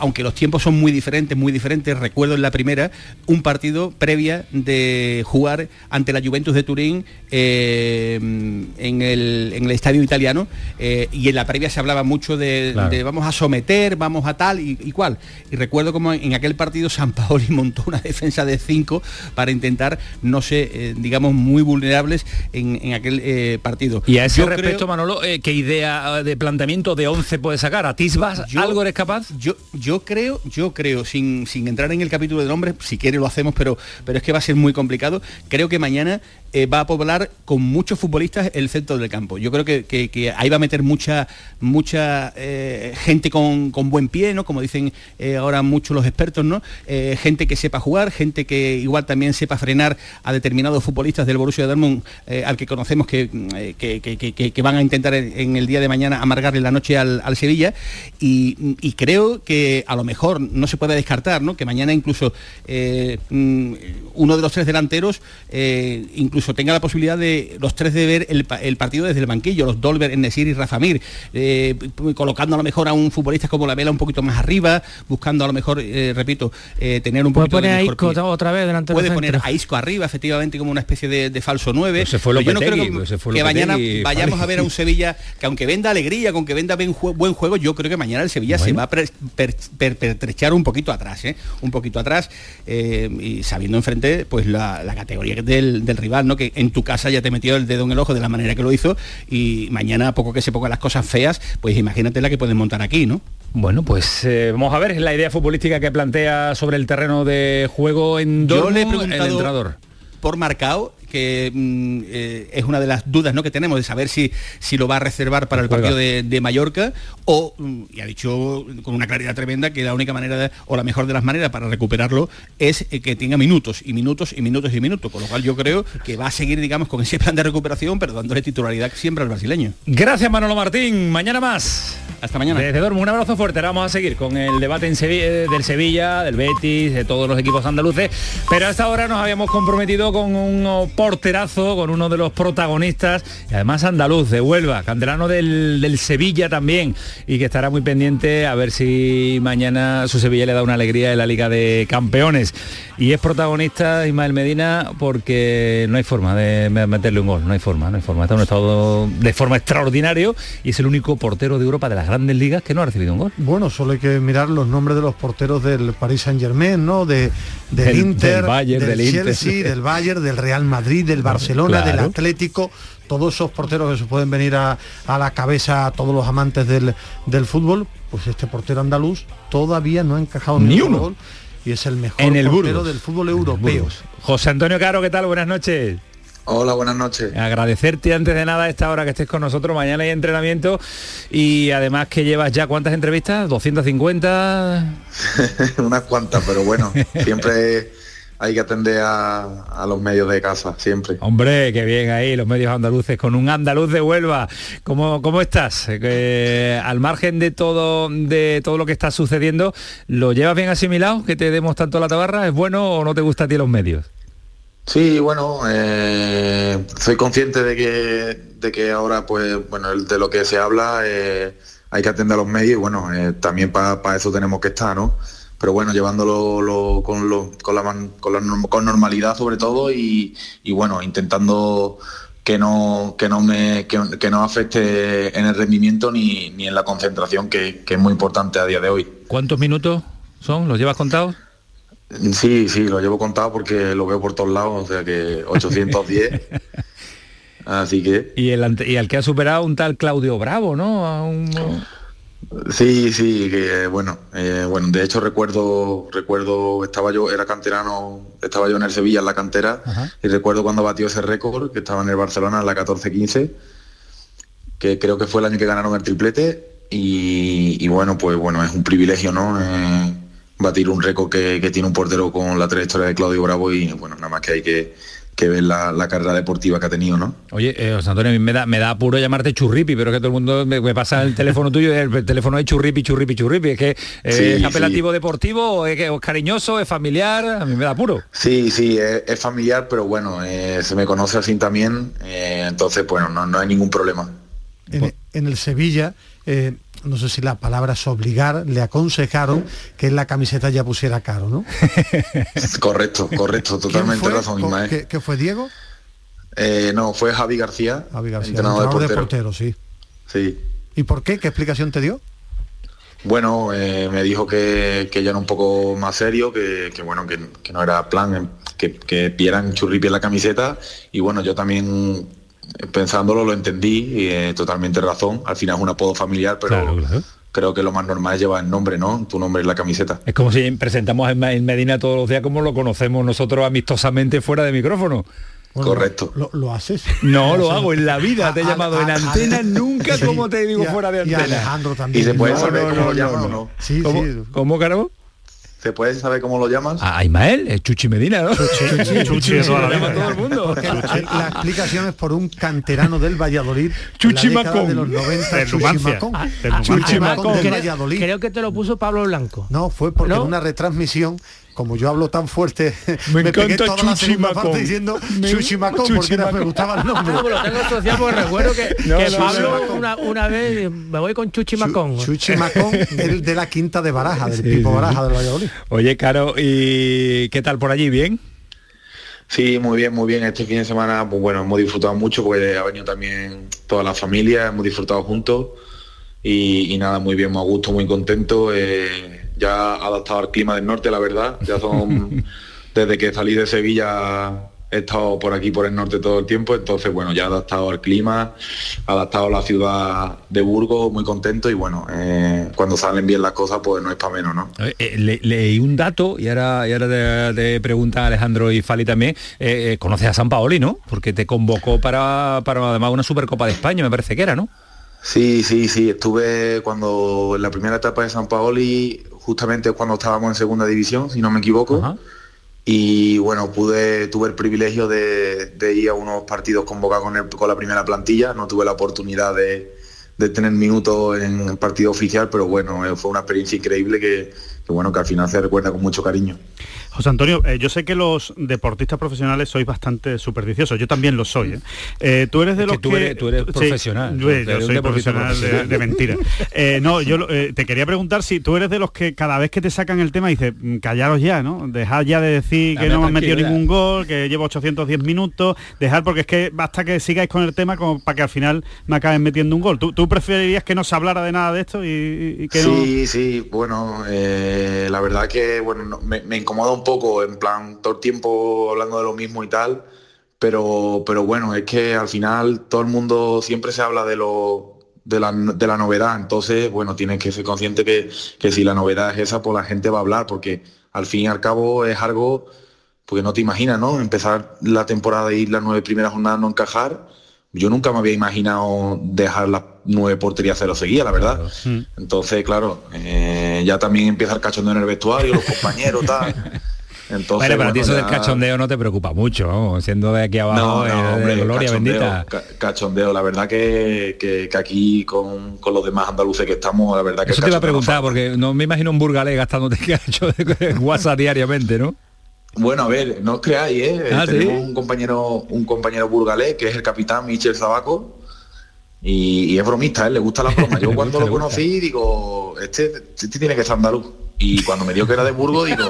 Aunque los tiempos son muy diferentes, muy diferentes, recuerdo en la primera un partido previa de jugar ante la Juventus de Turín eh, en, el, en el estadio italiano eh, y en la previa se hablaba mucho de, Claro. de vamos a someter, vamos a tal y, y cual. Y recuerdo como en aquel partido San Paoli montó una defensa de cinco para intentar, no sé, eh, digamos, muy vulnerables en, en aquel partido. Y a ese Yo respecto, creo- Manolo, ¿qué idea de planteamiento de 11 puede sacar? ¿A Tisbas Yo- algo eres capaz? Yo, yo creo, yo creo, sin, sin entrar en el capítulo de nombres, si quiere lo hacemos, pero, pero es que va a ser muy complicado. Creo que mañana eh, va a poblar con muchos futbolistas el centro del campo. Yo creo que, ahí va a meter mucha, mucha eh, gente con, buen pie, ¿no? Como dicen eh, ahora muchos los expertos, ¿no? Gente que sepa jugar, gente que igual también sepa frenar a determinados futbolistas del Borussia Dortmund, al que conocemos que, que, van a intentar en, el día de mañana amargarle la noche al, al Sevilla. Y, y creo que a lo mejor no se puede descartar, ¿no? Que mañana incluso mm, uno de los tres delanteros eh, incluso tenga la posibilidad de los tres de ver el, pa- el partido desde el banquillo, los Dolber, Nesir y Rafa Mir, eh, colocando a lo mejor a un futbolista como la Vela un poquito más arriba, buscando a lo mejor, eh, repito, eh, tener un Puede poquito poner de a mejor Isco pie. otra vez delante Puede poner a Isco arriba, efectivamente, como una especie de, de falso 9. Pues se fue Pero yo no creo que, pues se fue que mañana vayamos a ver a un Sevilla que aunque venda alegría, con que venda buen, jue- buen juego, yo creo que mañana el Sevilla se va a per- per- per- pertrechar un poquito atrás, ¿eh? un poquito atrás, eh, y sabiendo enfrente pues la, la categoría del, del rival, ¿no? Que en tu casa ya te metió el dedo en el ojo de la manera que lo hizo, y mañana a poco que se pongan las cosas feas, pues imagínate la que pueden montar aquí, ¿no? Bueno, pues eh, vamos a ver la idea futbolística que plantea sobre el terreno de juego en Yo Dortmund le he el entrenador. por marcado que mm, eh, es una de las dudas ¿no? que tenemos de saber si, si lo va a reservar para el Juega. partido de, de Mallorca o, mm, y ha dicho con una claridad tremenda que la única manera de- o la mejor de las maneras para recuperarlo es eh, que tenga minutos y minutos y minutos y minutos, con lo cual yo creo que va a seguir, digamos, con ese plan de recuperación, pero dándole titularidad siempre al brasileño. Gracias Manolo Martín, mañana más. Hasta mañana. Desde Dortmund, un abrazo fuerte. Ahora vamos a seguir con el debate en Sevi- eh, del Sevilla, del Betis, de todos los equipos andaluces. Pero a esta hora nos habíamos comprometido con un porterazo, con uno de los protagonistas, y además andaluz, de Huelva, canterano del, del Sevilla también, y que estará muy pendiente a ver si mañana su Sevilla le da una alegría en la Liga de Campeones. Y es protagonista Ismael Medina porque no hay forma de me- meterle un gol, no hay forma, no hay forma. Está en un estado de forma extraordinario y es el único portero de Europa de las grandes ligas que no ha recibido un gol. Bueno, solo hay que mirar los nombres de los porteros del Paris Saint Germain, ¿no? De, del Del- Inter, del Bayern, del Inter. Chelsea, del Bayern, del Real Madrid, del Barcelona, del. Atlético, todos esos porteros que se pueden venir a, a la cabeza a todos los amantes del, del fútbol, pues este portero andaluz todavía no ha encajado Ni uno. gol y es el mejor En el portero Burgos. del fútbol europeo. José Antonio Caro, ¿qué tal? Buenas noches. Hola, buenas noches. Agradecerte antes de nada a esta hora que estés con nosotros. Mañana hay entrenamiento y además que llevas ya cuántas entrevistas, 250. Unas cuantas, pero bueno, siempre hay que atender a, a los medios de casa, siempre. Hombre, qué bien ahí los medios andaluces con un andaluz de Huelva. ¿Cómo, cómo estás? Eh, al margen de todo de todo lo que está sucediendo, ¿lo llevas bien asimilado? Que te demos tanto la tabarra, ¿es bueno o no te gusta a ti los medios? Sí, bueno, eh, soy consciente de que, de que ahora, pues, bueno, de lo que se habla, eh, hay que atender a los medios y bueno, también para eso tenemos que estar, ¿no? Pero bueno, llevándolo lo- con, lo- con, la, con, la norm- con normalidad sobre todo y, y bueno, intentando que no, que no me que, que no afecte en el rendimiento ni, ni en la concentración, que, que es muy importante a día de hoy. ¿Cuántos minutos son? ¿Los llevas contados? Sí, sí, lo llevo contado porque lo veo por todos lados, o sea que 810. Así que Y el, y al que ha superado un tal Claudio Bravo, ¿no? A un- sí, sí, que bueno, eh, bueno, de hecho recuerdo, recuerdo, estaba yo, era canterano, estaba yo en el Sevilla en la cantera y recuerdo cuando batió ese récord, que estaba en el Barcelona en la 14-15, que creo que fue el año que ganaron el triplete y, y bueno, pues bueno, es un privilegio, ¿no? Eh, batir un récord que, que tiene un portero con la trayectoria de Claudio Bravo y bueno, nada más que hay que, que ver la, la carrera deportiva que ha tenido, ¿no? Oye, eh, José Antonio, a mí me da, me da apuro llamarte churripi, pero es que todo el mundo me, me pasa el teléfono tuyo y el teléfono es churripi, churripi, churripi. Es que eh, Sí, es apelativo sí. deportivo, o es, es cariñoso, es familiar, a mí me da apuro. Sí, sí, es, es familiar, pero bueno, eh, se me conoce así también, eh, entonces, bueno, no, no hay ningún problema. en, en el Sevilla, eh, no sé si la palabra es obligar, le aconsejaron que en la camiseta ya pusiera caro, ¿no? Correcto, correcto, totalmente razón, ¿Con- Ismael. ¿Qué, qué fue Diego? Eh, no, fue Javi García, Javi García, entrenador, entrenador de de portero. sí. Sí. ¿Y por qué? ¿Qué explicación te dio? Bueno, eh, me dijo que, que ya era un poco más serio, que, que bueno, que, que no era plan, que, que vieran churripi en la camiseta y bueno, yo también pensándolo lo entendí y eh, totalmente razón. Al final es un apodo familiar, pero creo que lo más normal es llevar el nombre, ¿no? Tu nombre en la camiseta. Es como si presentamos en Medina todos los días como lo conocemos nosotros amistosamente fuera de micrófono. Correcto. ¿Lo, lo haces? No, lo hago en la vida, te he A- a- llamado en a- antena, nunca Sí, como te digo y a- fuera de y antena. Alejandro también. ¿Y se puede No, saber no, cómo no, lo no, llaman no. o no? Sí, ¿Cómo, sí. ¿Cómo, Caro? ¿Se puede saber cómo lo llamas? A Ismael, es Chuchi Medina, ¿no? Chuchi, Chuchi la lo llama vida. todo el mundo. Porque la, la explicación es por un canterano del Valladolid. Chuchi en la Macón. de los 90, De Chuchi. Macón. Ah, Chuchi. Macón del Creo, Valladolid. creo que te lo puso Pablo Blanco. No, fue porque ¿No? en una retransmisión, como yo hablo tan fuerte, Me pegué encanta toda la segunda parte diciendo Me- Chuchi Macón, Chuchi porque era- me gustaba el nombre. No, lo tengo asociado porque recuerdo que, No, que no, Pablo no. Una, una vez me voy con Chuchi Macón. Chuchi Macón, el de la quinta de Baraja, del Sí, Pipo sí. Baraja del Valladolid. Oye, Caro, ¿y qué tal por allí? ¿Bien? Sí, muy bien, muy bien. Este fin de semana, pues bueno, hemos disfrutado mucho porque ha venido también toda la familia, hemos disfrutado juntos y, y nada, muy bien, muy a gusto, muy contento. eh, ya adaptado al clima del norte, la verdad. Ya son, desde que salí de Sevilla, he estado por aquí, por el norte todo el tiempo, entonces bueno, ya adaptado al clima, adaptado a la ciudad de Burgos, muy contento y bueno, eh, cuando salen bien las cosas, pues no es para menos, ¿no? Eh, eh, le- leí un dato y ahora, y ahora te, te pregunta Alejandro y Fali también. eh, eh, conoces a San Paoli, ¿no? Porque te convocó para, para además una Supercopa de España, me parece que era, ¿no? Sí, sí, sí, estuve cuando en la primera etapa de San Paoli, justamente cuando estábamos en segunda división, si no me equivoco. Y bueno, pude, tuve el privilegio de, de ir a unos partidos convocados con, el- con la primera plantilla, no tuve la oportunidad de, de tener minutos en el partido oficial, pero bueno, eh, fue una experiencia increíble que, que bueno, que al final se recuerda con mucho cariño. José Antonio, eh, yo sé que los deportistas profesionales sois bastante supersticiosos, yo también lo soy. ¿eh? Eh, tú eres de Es que los tú que... eres- tú eres Sí, profesional, yo, soy deportista profesional, de- profesional. De, mentira. Eh, no, yo eh, te quería preguntar si tú eres de los que cada vez que te sacan el tema dices, "Mm, callaros ya, ¿no? Dejad ya de decir que Dame no me han metido ningún gol, que llevo 810 minutos, dejar porque es que basta que sigáis con el tema como para que al final me acaben metiendo un gol. ¿Tú, tú preferirías que no se hablara de nada de esto y, y que no... Sí, sí, bueno, eh, la verdad que bueno, no- me, me incomoda un poco, en plan, todo el tiempo hablando de lo mismo y tal, pero, pero bueno, es que al final todo el mundo siempre se habla de lo de la, de la novedad, entonces, bueno, tienes que ser consciente que, que si la novedad es esa, pues la gente va a hablar, porque al fin y al cabo es algo, porque no te imaginas, ¿no? Empezar la temporada y las nueve primeras jornadas no encajar, yo nunca me había imaginado dejar las nueve porterías cero seguidas, la verdad. Entonces, claro, eh, ya también empieza el cachondeo en el vestuario, los compañeros, tal. Entonces, bueno, para ti eso del cachondeo no te preocupa mucho, ¿no? siendo de aquí abajo, No, no, de hombre, gloria cachondeo, bendita. ca- cachondeo. La verdad que, que- que aquí con, con los demás andaluces que estamos, la verdad que Eso te iba a preguntar, porque no me imagino un burgalés gastándote cacho de WhatsApp diariamente, ¿no? Bueno, a ver, no os creáis, ¿eh? Ah, ¿sí? Tenemos un compañero, un compañero burgalés que es el capitán Michel Zabaco y, y es bromista, ¿eh? le gusta la broma. Yo cuando lo conocí digo, este, este tiene que ser andaluz. Y cuando me dio que era de Burgos, digo,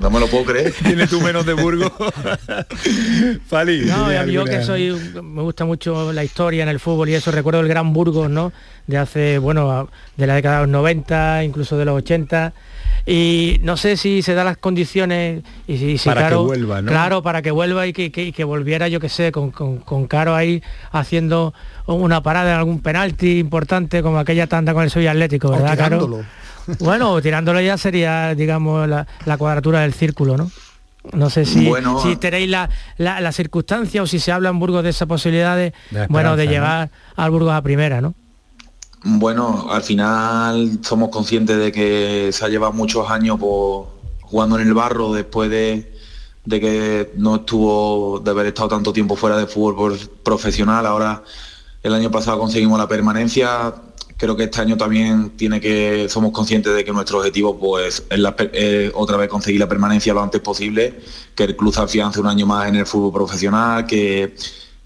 no me lo puedo creer. Tienes tú menos de Burgos. Fali. No, ¿tienes y yo alguna- que soy, me gusta mucho la historia en el fútbol y eso, recuerdo el Gran Burgos, ¿no? De hace, bueno, de la década de los 90, incluso de los 80. Y no sé si se dan las condiciones y si, si Para que Caro- vuelva, ¿no? Claro, para que vuelva y que, que- y que volviera, yo que sé, con, con, con Caro ahí haciendo una parada en algún penalti importante como aquella tanda con el Sevilla Atlético, ¿verdad, Caro? Bueno, tirándolo ya sería, digamos, la, la cuadratura del círculo, ¿no? No sé si, Bueno. si tenéis la, la, la circunstancia o si se habla en Burgos de esa posibilidad de, bueno, de llegar al Burgos a primera, ¿no? Bueno, al final somos conscientes de que se ha llevado muchos años por- jugando en el barro después de, de que no estuvo, de haber estado tanto tiempo fuera de fútbol por- profesional. Ahora, el año pasado conseguimos la permanencia. Creo que este año también tiene que, somos conscientes de que nuestro objetivo pues, es eh, otra vez conseguir la permanencia lo antes posible, que el club se afiance un año más en el fútbol profesional, que,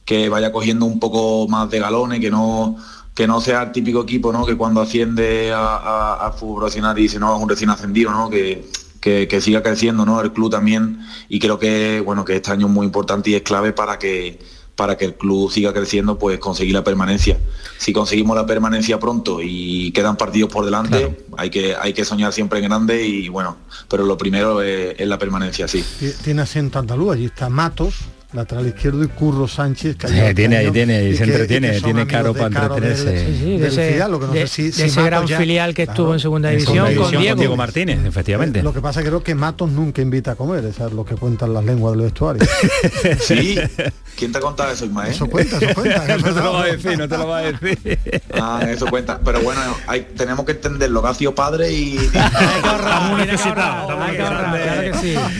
que vaya cogiendo un poco más de galones, que no que no sea el típico equipo ¿no? que cuando asciende a, fútbol profesional dice no es un recién ascendido ¿no? que, que, que siga creciendo ¿no? el club también y creo que bueno que este año es muy importante y es clave para que para que el club siga creciendo pues conseguir la permanencia. Si conseguimos la permanencia pronto y quedan partidos por delante hay que hay que soñar siempre en grande y bueno pero lo primero es, es la permanencia sí. Ti- Tiene acento andaluz, allí está Matos, lateral izquierdo, y Curro Sánchez. que Sí, tiene, ahí tiene, y se que- entretiene, tiene caro para del- entretenerse. Sí, sí, de del ese, filial, lo que no de- sé si- de si ese Matos gran ya- filial que claro, estuvo en segunda En división con división Diego. Diego Martínez, efectivamente. Lo que pasa creo que Matos nunca invita a comer, eso es lo que cuentan las lenguas del vestuario. sí quién te ha contado eso Ismael Eso cuenta, eso cuenta. no te lo va a decir, no te lo va a decir. Ah, eso cuenta. Pero bueno, hay- tenemos que entender lo que ha sido padre y estamos necesitados.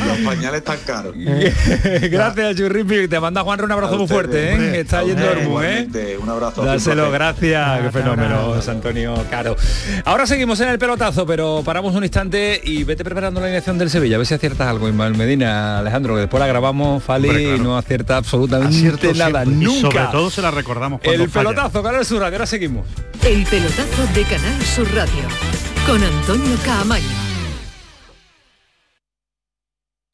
Los pañales tan caros. Gracias, Te manda Juan un abrazo muy fuerte, ¿eh? Está yendo Ormu, ¿eh? Un abrazo. Dáselo, gracias, qué fenómeno, José Antonio Caro. Ahora seguimos en el pelotazo, pero paramos un instante y vete preparando la alineación del Sevilla, a ver si aciertas algo, Ismael Medina, Alejandro, que después la grabamos, Fali, Hombre, claro. y no acierta absolutamente Acierto nada, siempre. Y nunca. sobre todo se la recordamos cuando el falla. pelotazo, Canal Sur Radio, ahora seguimos. El pelotazo de Canal Sur Radio con Antonio Caamaño.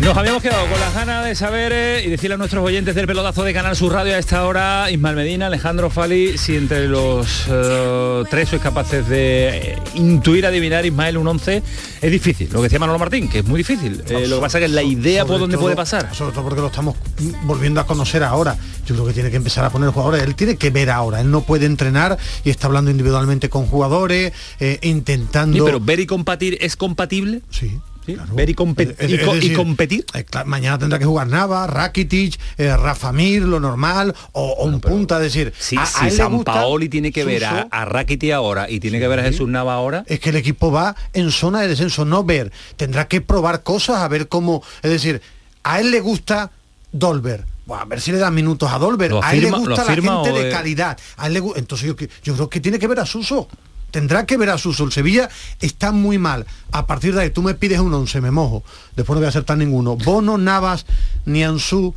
Nos habíamos quedado con las ganas de saber eh, y decirle a nuestros oyentes del pelotazo de Canal Sur Radio a esta hora, Ismael Medina, Alejandro Fali, si entre los eh, tres sois capaces de eh, intuir, adivinar Ismael un 11, es difícil. Lo que decía Manolo Martín, que es muy difícil. Lo que pasa es que la idea por dónde todo- puede pasar. Sobre todo porque lo estamos volviendo a conocer ahora. Yo creo que tiene que empezar a poner jugadores. Él tiene que ver ahora. Él no puede entrenar y está hablando individualmente con jugadores, intentando. Sí, pero ver y compartir es compatible. Sí. Ver y, compe- Es- y competir. eh, mañana tendrá que jugar Nava, Rakitic, eh, Rafa Mir, lo normal, o, un punta, decir, Si, a- a si le San Paoli tiene que ver a, a Rakiti ahora y tiene que ver a Jesús Nava ahora, es que el equipo va en zona de descenso, no ver, tendrá que probar cosas a ver cómo, es decir, a él le gusta Dolber. Buah, a ver si le dan minutos a Dolber. ¿Lo a él le gusta la gente de calidad. A él le entonces yo, yo creo que tiene que ver a Suso. Tendrá que ver a Suso. El Sevilla está muy mal. A partir de ahí tú me pides un 11, me mojo. Después no voy a aceptar ninguno. Bono, Navas, Nianzú,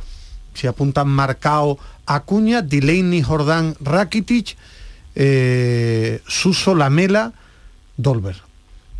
si apuntan marcado Acuña, Delaney, Jordán, Rakitic, eh, Suso, Lamela, Dolber.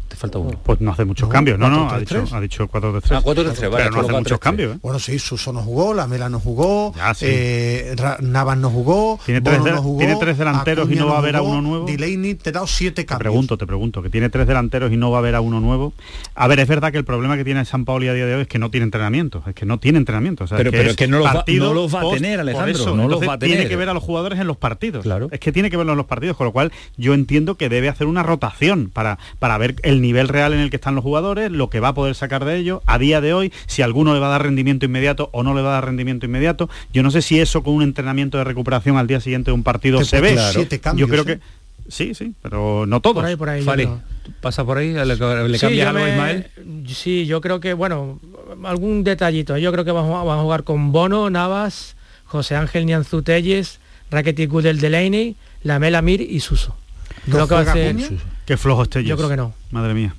Te falta uno. Pues no hace muchos No, cambios, no, no, 4-3-3. ha dicho, ha dicho 4-3-3. Ah, 4-3-3, vale, Pero no hace muchos 3-3. cambios, ¿eh? Bueno, sí, Suso no jugó, Lamela no jugó, sí. eh, Navas no jugó, Tiene tres de- no jugó, tiene tres delanteros y no va a haber a uno nuevo. Delaney te he dado siete Te cambios. pregunto, te pregunto, que tiene tres delanteros y no va a haber a uno nuevo. A ver, es verdad que el problema que tiene San Paoli a día de hoy es que no tiene entrenamiento, es que no tiene entrenamiento. o sea, Pero- que pero es que no los va- no los va a tener, Alejandro, eso, no los entonces va a Tiene tener. que ver a los jugadores en los partidos. Claro. Es que tiene que verlos en los partidos, con lo cual yo entiendo que debe hacer una rotación para, para ver el nivel real en el que están los jugadores, lo que va a poder sacar de ellos a día de hoy, si alguno le va a dar rendimiento inmediato o no le va a dar rendimiento inmediato. Yo no sé si eso con un entrenamiento de recuperación al día siguiente de un partido se ve. siete cambios, yo creo ¿eh? que sí, sí, pero no todos. Por ahí, por creo. pasa por ahí, le, le Sí, cambias yo algo a me- Ismael. Sí, yo creo que, bueno, algún detallito. Yo creo que van a jugar con Bono, Navas, José Ángel Nianzú Telles, Rakitic Gudel Delaney, Lamela Mir y Suso. ¿No Creo que va a juega ser... Acuña? Qué flojo es Telles. Yo creo que no. Madre mía.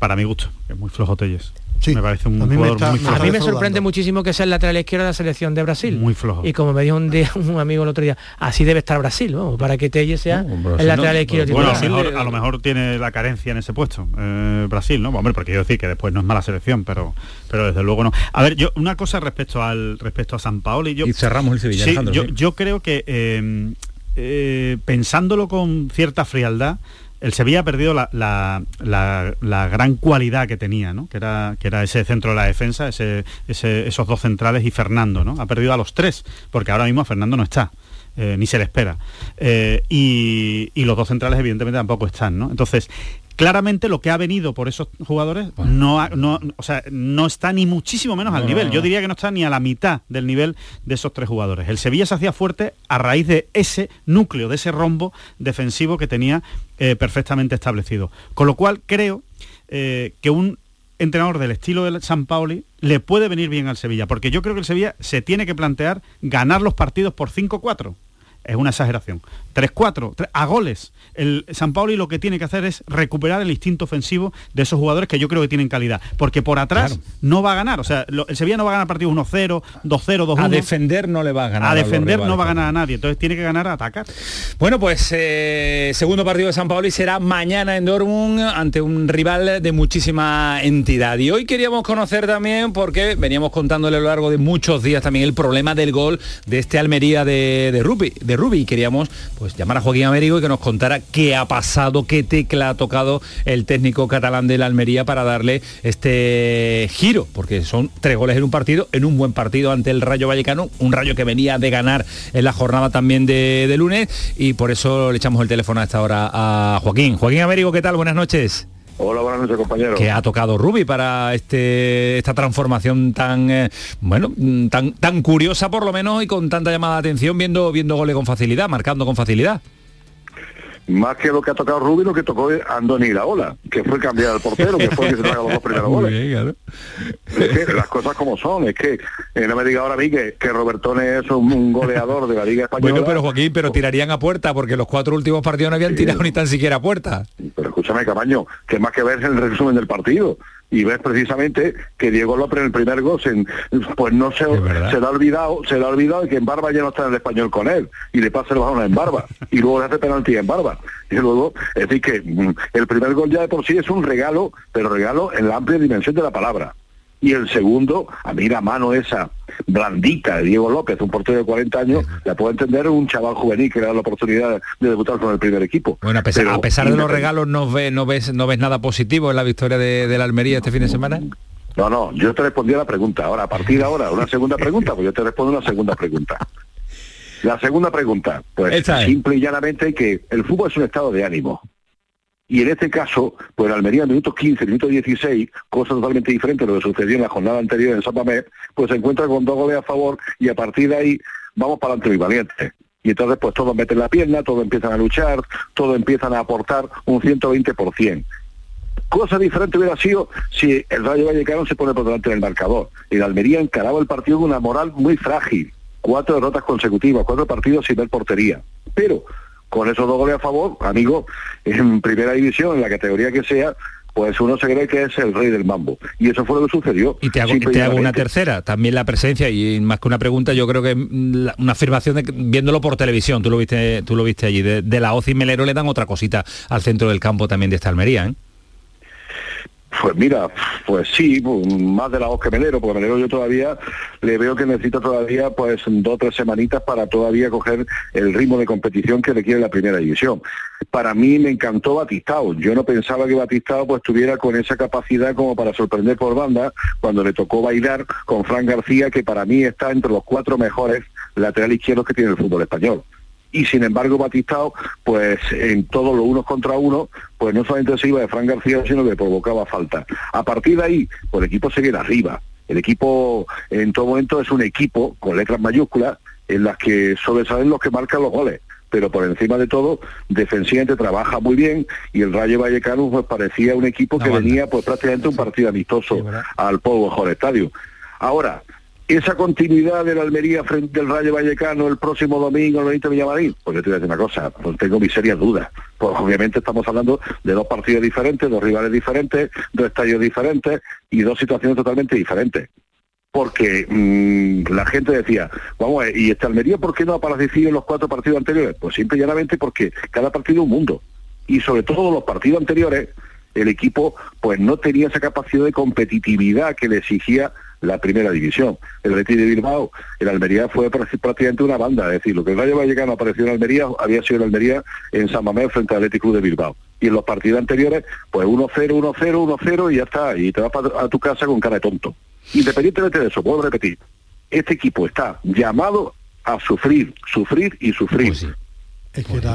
Para mi gusto, es muy flojo Telles. Sí, me parece un a mí me jugador está- muy flojo. A mí me sorprende muchísimo que sea el lateral izquierdo de la selección de Brasil. Muy flojo. Y como me dijo un día un amigo el otro día, así debe estar Brasil, vamos, para que Telles sea No, Brasil el lateral no, izquierdo Bueno, a lo, mejor, a lo mejor tiene la carencia en ese puesto, eh, Brasil, ¿no? Hombre, porque quiero decir que después no es mala selección, pero pero desde luego no. A ver, yo una cosa respecto al respecto a San Paoli, yo Y cerramos el Sevilla, Sí, Alejandro, yo, sí. yo creo que eh, eh, pensándolo con cierta frialdad, el Sevilla ha perdido la, la- la- gran cualidad que tenía, ¿no? que, era, que era ese centro de la defensa, ese, esos dos centrales y Fernando. ¿no? Ha perdido a los tres, porque ahora mismo Fernando no está. eh, ni se le espera. Eh, y, y los dos centrales evidentemente tampoco están. ¿no? Entonces, claramente lo que ha venido por esos jugadores no, ha- no, o sea, no está ni muchísimo menos al No, nivel. Yo diría que no está ni a la mitad del nivel de esos tres jugadores. El Sevilla se hacía fuerte a raíz de ese núcleo, de ese rombo defensivo que tenía eh, perfectamente establecido. Con lo cual creo eh, que un entrenador del estilo de San Paoli le puede venir bien al Sevilla, porque yo creo que el Sevilla se tiene que plantear ganar los partidos por 5-4. Es una exageración. 3-4, tre- a goles. El San Paoli lo que tiene que hacer es recuperar el instinto ofensivo de esos jugadores que yo creo que tienen calidad. Porque por atrás Claro. no va a ganar. O sea, lo- el Sevilla no va a ganar partidos 1-0, 2-0, 2-1. A defender no le va a ganar. A defender no va a ganar a nadie. Entonces tiene que ganar a atacar. Bueno, pues eh, segundo partido de San Paoli será mañana en Dortmund ante un rival de muchísima entidad. Y hoy queríamos conocer también, porque veníamos contándole a lo largo de muchos días también el problema del gol de este Almería de, de Rubi, de Rubi. Y queríamos pues llamar a Joaquín Américo y que nos contara qué ha pasado, qué tecla ha tocado el técnico catalán de la Almería para darle este giro, porque son tres goles en un partido, en un buen partido ante el Rayo Vallecano, un Rayo que venía de ganar en la jornada también de, de lunes y por eso le echamos el teléfono a esta hora a Joaquín. Joaquín Américo, ¿qué tal? Buenas noches. Hola, buenas noches, compañero. ¿Qué ha tocado Rubi para este, esta transformación tan eh, bueno mm, tan, tan curiosa por lo menos y con tanta llamada de atención viendo viendo goles con facilidad, marcando con facilidad? Más que lo que ha tocado Rubí, lo que tocó Andoni Iraola, que fue cambiar al portero, que fue el que se traga los dos primeros goles. bien, claro. Es que las cosas como son, es que eh, no me diga ahora a mí que, que Robertone es un, un goleador de la Liga Española. Bueno, pero Joaquín, pero tirarían a puerta porque los cuatro últimos partidos no habían tirado ni tan siquiera a puerta. Pero escúchame, Camaño, que más que ver el resumen del partido. Y ves precisamente que Diego López en el primer gol, se- pues no se, se le ha olvidado, se le ha olvidado que en Barba ya no está en el español con él, y le pasa el balón en Barba, y luego le hace penalti en Barba. Y luego, es decir que mm, el primer gol ya de por sí es un regalo, pero regalo en la amplia dimensión de la palabra. Y el segundo, a mí la mano esa blandita de Diego López, un portero de 40 años, la puedo entender un chaval juvenil que le da la oportunidad de debutar con el primer equipo. Bueno, a pesar, Pero a pesar de los regalos, ¿no ves, no, ves, ¿no ves nada positivo en la victoria de, de la Almería este fin de semana? No, no, yo te respondí a la pregunta. Ahora, a partir de ahora, una segunda pregunta, pues yo te respondo una segunda pregunta. La segunda pregunta, pues Esa es. simple y llanamente que el fútbol es un estado de ánimo. Y en este caso, pues Almería, en minutos 15, minutos 16, cosa totalmente diferente a lo que sucedió en la jornada anterior en San Mamés, pues se encuentra con dos goles a favor y a partir de ahí vamos para adelante muy valientes. Y entonces pues todos meten la pierna, todos empiezan a luchar, todos empiezan a aportar un 120%. Cosa diferente hubiera sido si el Rayo Vallecano se pone por delante del marcador. El Almería encaraba el partido con una moral muy frágil. Cuatro derrotas consecutivas, cuatro partidos sin ver portería. Pero con esos dos goles a favor, amigo, en primera división, en la categoría que sea, pues uno se cree que es el rey del mambo. Y eso fue lo que sucedió. Y te hago, te una tercera, también la presencia y más que una pregunta, yo creo que la- una afirmación de que- viéndolo por televisión, tú lo viste, tú lo viste allí, de, de la OCI Melero le dan otra cosita al centro del campo también de esta Almería, ¿eh? Pues mira, pues sí, pues, más de la voz que Melero, porque Melero yo todavía le veo que necesita todavía pues dos o tres semanitas para todavía coger el ritmo de competición que requiere la primera división. Para mí me encantó Batistao. Yo no pensaba que Batistao pues tuviera con esa capacidad como para sorprender por banda cuando le tocó bailar con Fran García, que para mí está entre los cuatro mejores laterales izquierdos que tiene el fútbol español y sin embargo Batistao, pues en todos los unos contra uno, pues no solamente se iba de Fran García, sino que provocaba falta. A partir de ahí, pues el equipo seguía arriba. El equipo en todo momento es un equipo con letras mayúsculas en las que sobresalen los que marcan los goles pero por encima de todo, defensivamente trabaja muy bien y el Rayo Vallecano pues parecía un equipo que venía pues prácticamente un partido amistoso al Pueblo Mejor Estadio. Ahora, esa continuidad de la Almería frente al Rayo Vallecano el próximo domingo en el Villamarín, pues yo te voy a decir una cosa, pues tengo mis serias dudas. Pues obviamente estamos hablando de dos partidos diferentes, dos rivales diferentes, dos estadios diferentes y dos situaciones totalmente diferentes. Porque mm, la gente decía, vamos ¿y esta Almería por qué no ha aparecido en los cuatro partidos anteriores? Pues simple y llanamente porque cada partido es un mundo. Y sobre todo los partidos anteriores, el equipo pues no tenía esa capacidad de competitividad que le exigía la primera división. El Betis de Bilbao, el Almería fue prácticamente una banda, es decir, lo que el Rayo Vallecano apareció en Almería había sido en Almería en San Mamés frente al Club de Bilbao. Y en los partidos anteriores, pues 1-0, 1-0, 1-0 y ya está, y te vas a tu casa con cara de tonto. Independientemente de eso, puedo repetir, este equipo está llamado a sufrir, sufrir y sufrir. Pues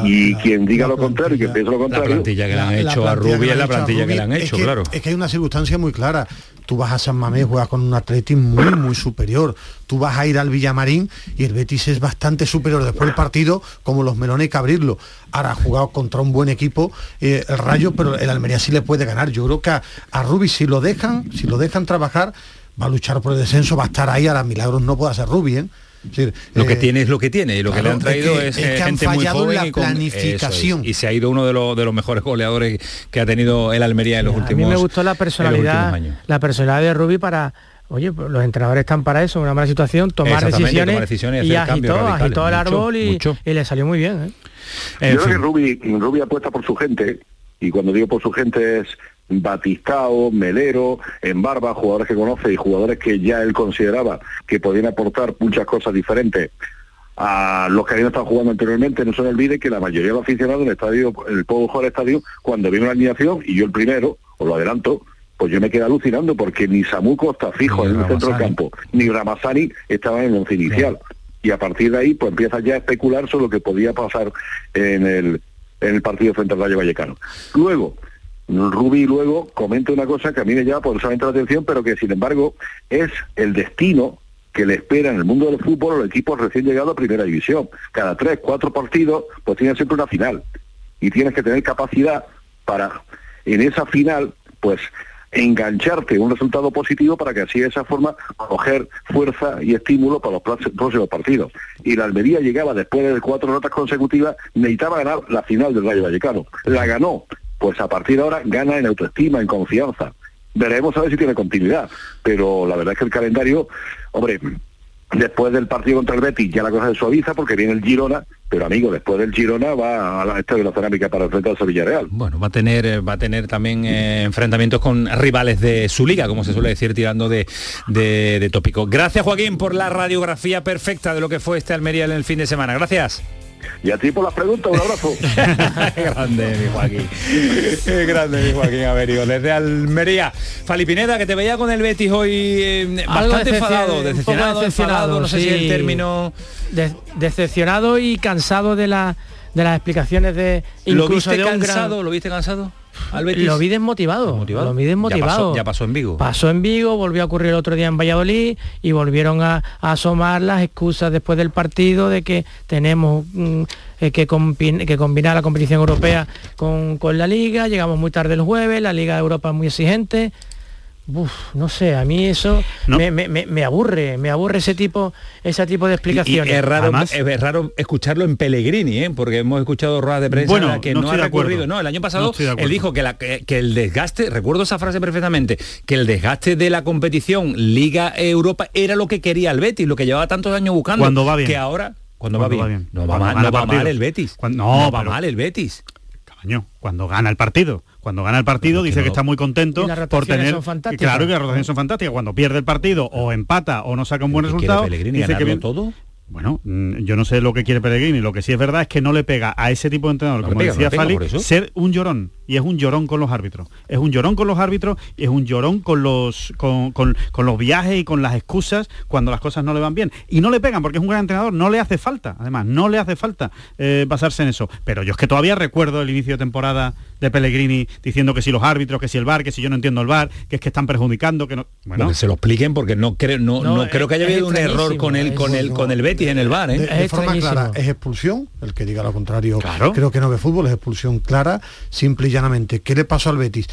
y quien diga lo contrario, y quien piense lo contrario. La plantilla que le han hecho a Rubí es la plantilla que le han hecho, claro. Es que hay una circunstancia muy clara. Tú vas a San Mamés, juegas con un Atleti muy, muy superior. Tú vas a ir al Villamarín y el Betis es bastante superior después del partido, como los melones hay que abrirlo. Ahora ha jugado contra un buen equipo, eh, el Rayo, pero el Almería sí le puede ganar. Yo creo que a, a Rubí, si lo dejan, si lo dejan trabajar, va a luchar por el descenso, va a estar ahí, a las milagros no puede hacer Rubí, ¿eh? Lo que eh, tiene es lo que tiene y lo que le han traído es, eh, gente muy joven la y, planificación. y se ha ido uno de, los de los mejores goleadores que ha tenido el Almería en los últimos años. A mí me gustó la personalidad, la personalidad de Rubi para Oye, pues los entrenadores están para eso, una mala situación, tomar decisiones, y agitó, agitó el árbol y, le salió muy bien. ¿eh? Yo creo que Rubi, Rubi apuesta por su gente, y cuando digo por su gente es Batistao, Melero, en Barba, jugadores que conoce y jugadores que ya él consideraba que podían aportar muchas cosas diferentes a los que habían estado jugando anteriormente. No se olvide que la mayoría de los aficionados en el estadio, el pueblo del estadio, cuando vino la alineación, y yo el primero, os lo adelanto, pues yo me quedé alucinando porque ni Samuco está fijo en el centro del campo, ni Ramazani estaba en el once inicial. Y a partir de ahí, pues empieza ya a especular sobre lo que podía pasar en el, en el partido frente al Rayo Vallecano. Luego, Rubi luego comenta una cosa que a mí me llama poderosamente la atención, pero que sin embargo es el destino que le espera en el mundo del fútbol a los equipos recién llegados a primera división. Cada tres, cuatro partidos, pues tiene siempre una final. Y tienes que tener capacidad para, en esa final, pues engancharte un resultado positivo para que así de esa forma coger fuerza y estímulo para los próximos partidos. Y la Almería llegaba después de cuatro notas consecutivas, necesitaba ganar la final del Rayo Vallecano. La ganó, pues a partir de ahora gana en autoestima, en confianza. Veremos a ver si tiene continuidad, pero la verdad es que el calendario, hombre, después del partido contra el Betis ya la cosa se suaviza porque viene el Girona, pero amigo, después del Girona va a la Estadio de la Cerámica para enfrentarse a Villarreal. Bueno, va a tener eh, va a tener también eh, enfrentamientos con rivales de su liga, como se suele decir, tirando de, de, de tópico. Gracias Joaquín por la radiografía perfecta de lo que fue este Almería en el fin de semana. Gracias. Y a ti por las preguntas, un abrazo. grande, mi Joaquín. Grande, mi Joaquín Averio. Desde Almería. Falipineda, que te veía con el Betis hoy eh, bastante enfadado, decepcionado, decepcionado, no sé si el término... decepcionado y cansado de, la, de las explicaciones de... Incluso ¿Lo viste cansado? ¿Lo viste cansado? Lo vi desmotivado. Lo vi desmotivado. Ya pasó, en Vigo. Pasó en Vigo, volvió a ocurrir el otro día en Valladolid y volvieron a, asomar las excusas después del partido de que tenemos mm, eh, que, que, combinar la competición europea con, con la liga, llegamos muy tarde el jueves, la Liga de Europa es muy exigente no sé, a mí eso me, aburre, me aburre ese tipo, ese tipo de explicaciones. es, raro, es, raro escucharlo en Pellegrini, ¿eh? porque hemos escuchado ruedas de prensa que no, ha recurrido. No, el año pasado él dijo que, que, el desgaste, recuerdo esa frase perfectamente, que el desgaste de la competición Liga Europa era lo que quería el Betis, lo que llevaba tantos años buscando. Cuando va bien. Que ahora, cuando, va, bien. No va, mal, no va mal el Betis. no, va mal el Betis. cuando gana el partido Cuando gana el partido dice no- que está muy contento por tener son fantásticas. claro que las rotaciones son fantásticas. Cuando pierde el partido o empata o no saca un buen ¿Qué quiere resultado, dice que bien- todo? Bueno, mm, yo no sé lo que quiere Pellegrini, lo que sí es verdad es que no le pega a ese tipo de entrenador, No como pega, no decía pega, Fali, ser un llorón. Y es un llorón con los árbitros. Es un llorón con los árbitros y es un llorón con los, con, con- con los viajes y con las excusas cuando las cosas no le van bien. Y no le pegan porque es un gran entrenador, no le hace falta, además, no le hace falta eh, basarse en eso. Pero yo es que todavía recuerdo el inicio de temporada de Pellegrini diciendo que si los árbitros, que si el bar, que si yo no entiendo el bar, que es que están perjudicando, que no. Bueno, Bueno, que se lo expliquen porque no creo, no, No, no creo que haya habido un error con el, con el, con el Betis en el bar, ¿eh? de forma clara, es expulsión, el que diga lo contrario, Claro. creo que no ve fútbol, es expulsión clara, simple y llanamente. ¿Qué le pasó al Betis?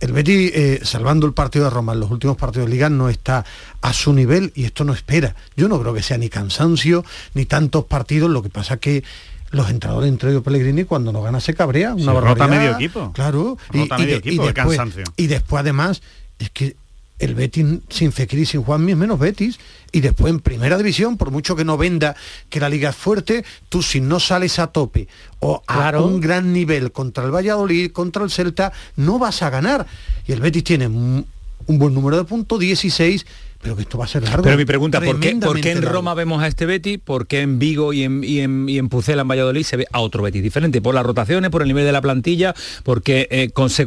El Betis, eh, salvando el partido de Roma en los últimos partidos de Liga, no está a su nivel y esto no espera. Yo no creo que sea ni cansancio, ni tantos partidos, lo que pasa que los entrenadores entre ellos Pellegrini cuando no gana se cabrea una Sí, rota medio equipo. claro Rota medio equipo de después, cansancio. y después además es que el Betis sin Fekir y sin Juanmi es menos Betis y después en primera división por mucho que no venda que la liga es fuerte tú si no sales a tope o a un gran nivel contra el Valladolid contra el Celta no vas a ganar y el Betis tiene un, un buen número de puntos 16 pero que esto va a ser largo Pero mi pregunta, ¿por qué, ¿por qué en largo. Roma vemos a este Betis? ¿Por qué en Vigo y en, y en, y en Pucela, en Valladolid, se ve a otro Betis diferente? ¿Por las rotaciones, por el nivel de la plantilla? ¿Porque eh, con- se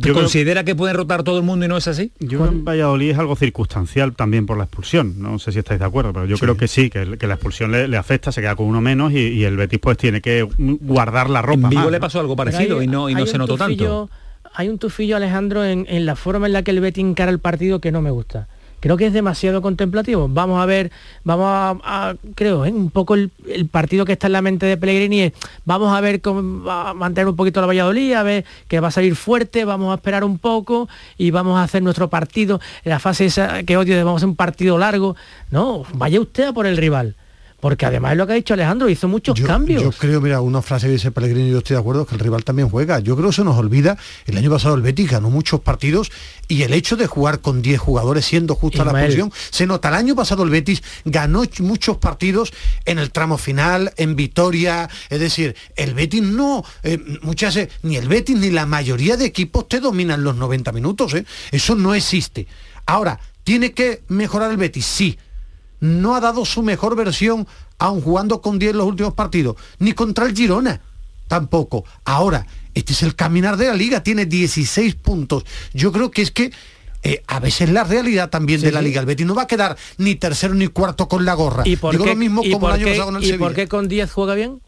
creo- considera que pueden rotar todo el mundo y no es así? Yo creo que en Valladolid es algo circunstancial también por la expulsión. No sé si estáis de acuerdo, pero yo creo que sí, que, la expulsión le, le afecta, se queda con uno menos y, y el Betis pues tiene que guardar la ropa. En Vigo más, le ¿no? pasó algo parecido hay- y no, y no se notó tanto. Hay un tufillo, Alejandro, en, en la forma en la que el Betis encara el partido que no me gusta. Creo que es demasiado contemplativo. Vamos a ver, vamos a, creo, ¿eh? un poco el, el partido que está en la mente de Pellegrini es, vamos a ver cómo va a mantener un poquito la Valladolid, a ver que va a salir fuerte, vamos a esperar un poco y vamos a hacer nuestro partido. En la fase esa que odio de vamos a hacer un partido largo. No, vaya usted a por el rival. Porque además es lo que ha dicho Alejandro, hizo muchos yo, cambios. Yo creo, mira, una frase que dice Pellegrini, yo estoy de acuerdo, es que el rival también juega. Yo creo que se nos olvida, el año pasado el Betis ganó muchos partidos y el hecho de jugar con 10 jugadores siendo justa la posición, se nota. El año pasado el Betis ganó ch- muchos partidos en el tramo final, en Vitoria, es decir, el Betis no, eh, muchas veces, ni el Betis ni la mayoría de equipos te dominan los 90 minutos, ¿eh? eso no existe. Ahora, ¿tiene que mejorar el Betis? Sí, no ha dado su mejor versión aun jugando con 10 en los últimos partidos, ni contra el Girona tampoco. Ahora, este es el caminar de la liga, tiene 16 puntos. Yo creo que es que eh, a veces la realidad también de la liga, el Betis no va a quedar ni tercero ni cuarto con la gorra. ¿Y por Digo qué, lo mismo y como el por año qué- pasado con el y Sevilla. por qué con 10 juega bien?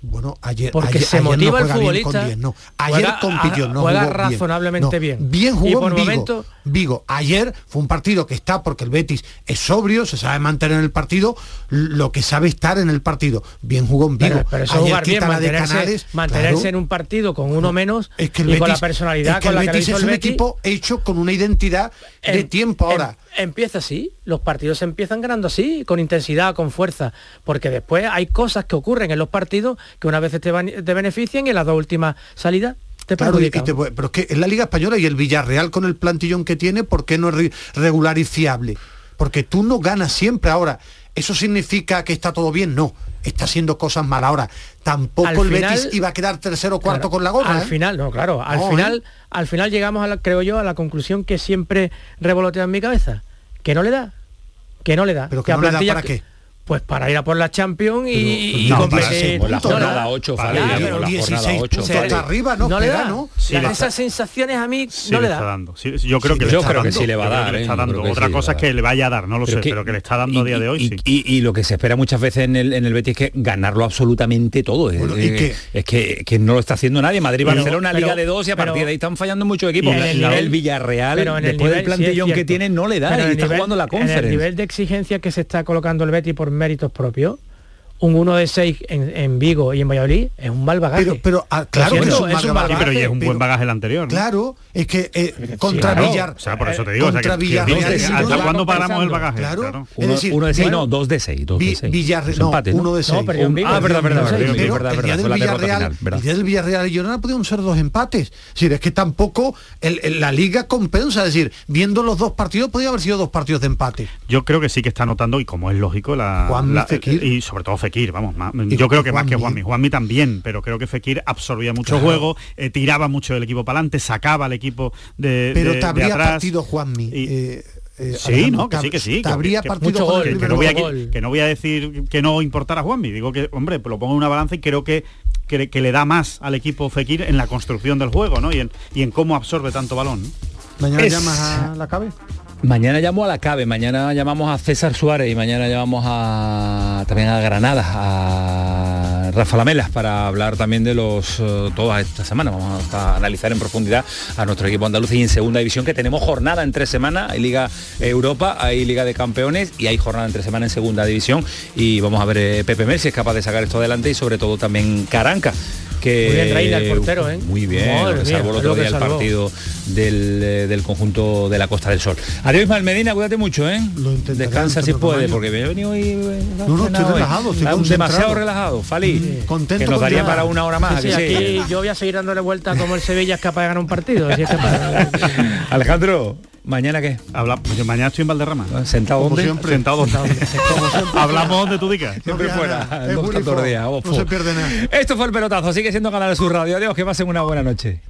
Bueno, ayer, Porque ayer- se ayer no motiva el futbolista. con 10, no. Ayer Juega- compitió, a- no juega jugó bien. razonablemente No, bien. Bien Y jugó por en Vigo. momento- Vigo. Ayer fue un partido que está porque el Betis es sobrio, se sabe mantener en el partido, lo que sabe estar en el partido. Bien jugó en Vigo. Pero, pero eso Ayer jugar bien, la de mantenerse, Canales, mantenerse claro. en un partido con uno menos Es que el y Betis, con la personalidad es que con la que Betis es un Betis, equipo hecho con una identidad de em- tiempo ahora. em- empieza así, los partidos empiezan ganando así, con intensidad, con fuerza, porque después hay cosas que ocurren en los partidos que una vez te, te benefician y en las dos últimas salidas te Claro, y- te pero es que en la Liga Española y el Villarreal con el plantillón que tiene, ¿por qué no es re- regular y fiable? Porque tú no ganas siempre. Ahora, ¿eso significa que está todo bien? No, está haciendo cosas mal. Ahora, tampoco Al el final- Betis iba a quedar tercero o cuarto Claro, con la gorra. Al ¿eh? final, no, claro, al No, final, ¿eh? al final llegamos a la, creo yo, a la conclusión que siempre revolotea en mi cabeza, que no le da, que no le da. ¿Pero que a no le da para que- qué? Pues para ir a por la Champions y, y no, competir. ser Por la jornada ¿no? 8, Para Fali, ir, por pero la 16 jornada 8, puntos Fali. hasta arriba, ¿no? No le da, ¿no? Sí, Las- le esas sensaciones a mí Sí, no le da. dando. Sí, sí, yo creo Sí, que le yo está creo que dando. sí le va a dar, que ¿eh? dando. que Otra cosa es que le vaya a dar, no lo sé, pero que le está dando a día de hoy y, sí. y- y lo que se espera muchas veces en el, en el Betis es que ganarlo absolutamente todo. Es- Bueno, ¿y eh, qué? es que, que no lo está haciendo nadie. Madrid, Pero- Barcelona, pero- Liga de dos y a partir de ahí están fallando muchos equipos. Y el Villarreal, después del plantillón que tiene, no le da y el está nivel- jugando la En el conferencia. nivel de exigencia que se está colocando el Betty por méritos propios, un 1 de 6 en, en Vigo y en Valladolid es un mal bagaje. Pero, pero ah, claro que siento, es un mal mal bagaje, Sí, pero y es un pero- buen bagaje el anterior. ¿no? Claro, es que eh, contra Claro, Villar... O sea, por eso te digo, o sea, que- contra que- Villarreal que- y ¿hasta cuándo paramos el bagaje? Claro. Claro. Es Uno, decir, uno de 6, bueno, no, dos de 6. Dos Vi- de 6. Villarreal, no, uno de seis. perdió en Vigo, ah, verdad, verdad, no verdad, Pero verdad, el día verdad, del Villarreal, verdad. el día del Villarreal y Girona pudieron ser dos empates. Es decir, es que tampoco la liga compensa. Es decir, viendo los dos partidos, podía haber sido dos partidos de empate. Yo creo que sí que está notando, y como es lógico, la, y sobre todo Fekir, vamos, ma- yo creo que más que Juanmi. Juanmi también, pero creo que Fekir absorbía mucho Claro. juego, eh, tiraba mucho el equipo para adelante, sacaba al equipo de, Pero de- te de habría atrás. partido Juanmi. eh, eh, Sí, Alejandro, no, que sí, que sí. Que- habría que- partido gol, que, no voy a, que no voy a decir que no importara a Juanmi, digo que, hombre, pues lo pongo en una balanza y creo que, que, que le da más al equipo Fekir en la construcción del juego, ¿no? Y en, y en cómo absorbe tanto balón. ¿no? Mañana Es- llamas a la cabe. Mañana llamo a la CABE, mañana llamamos a César Suárez y mañana llamamos a también a Granada, a Rafa Lamelas para hablar también de los eh, todas esta semana. Vamos a, analizar en profundidad a nuestro equipo andaluz y en segunda división que tenemos jornada en tres semanas, hay Liga Europa, hay Liga de Campeones y hay jornada en tres semanas en segunda división y vamos a ver eh, Pepe Mel si es capaz de sacar esto adelante y sobre todo también Caranca. Que, Muy bien, Reina, el portero, ¿eh? Muy bien, Madre lo el otro lo día el partido del, eh, del conjunto de la Costa del Sol. Adiós Ismael Medina, cuídate mucho, ¿eh? Descansa si puede, porque me he venido y... eh, No, no, estoy relajado, estoy Ah. Demasiado relajado, Fali. Contento que nos daría para una hora más. Sí, ¿a sí, que sí? aquí yo voy a seguir dándole vuelta como el Sevilla es capaz de ganar un partido. así es Alejandro, ¿mañana qué? Habla, pues mañana estoy en Valderrama. ¿Sentado Como dónde? siempre. Sentado donde. Hablamos donde tú digas. Siempre fuera. Es no tantos Fox, días, vamos, no se pierde nada. Esto fue el pelotazo, sigue siendo Canal Sur Radio. Adiós, que pasen una buena noche.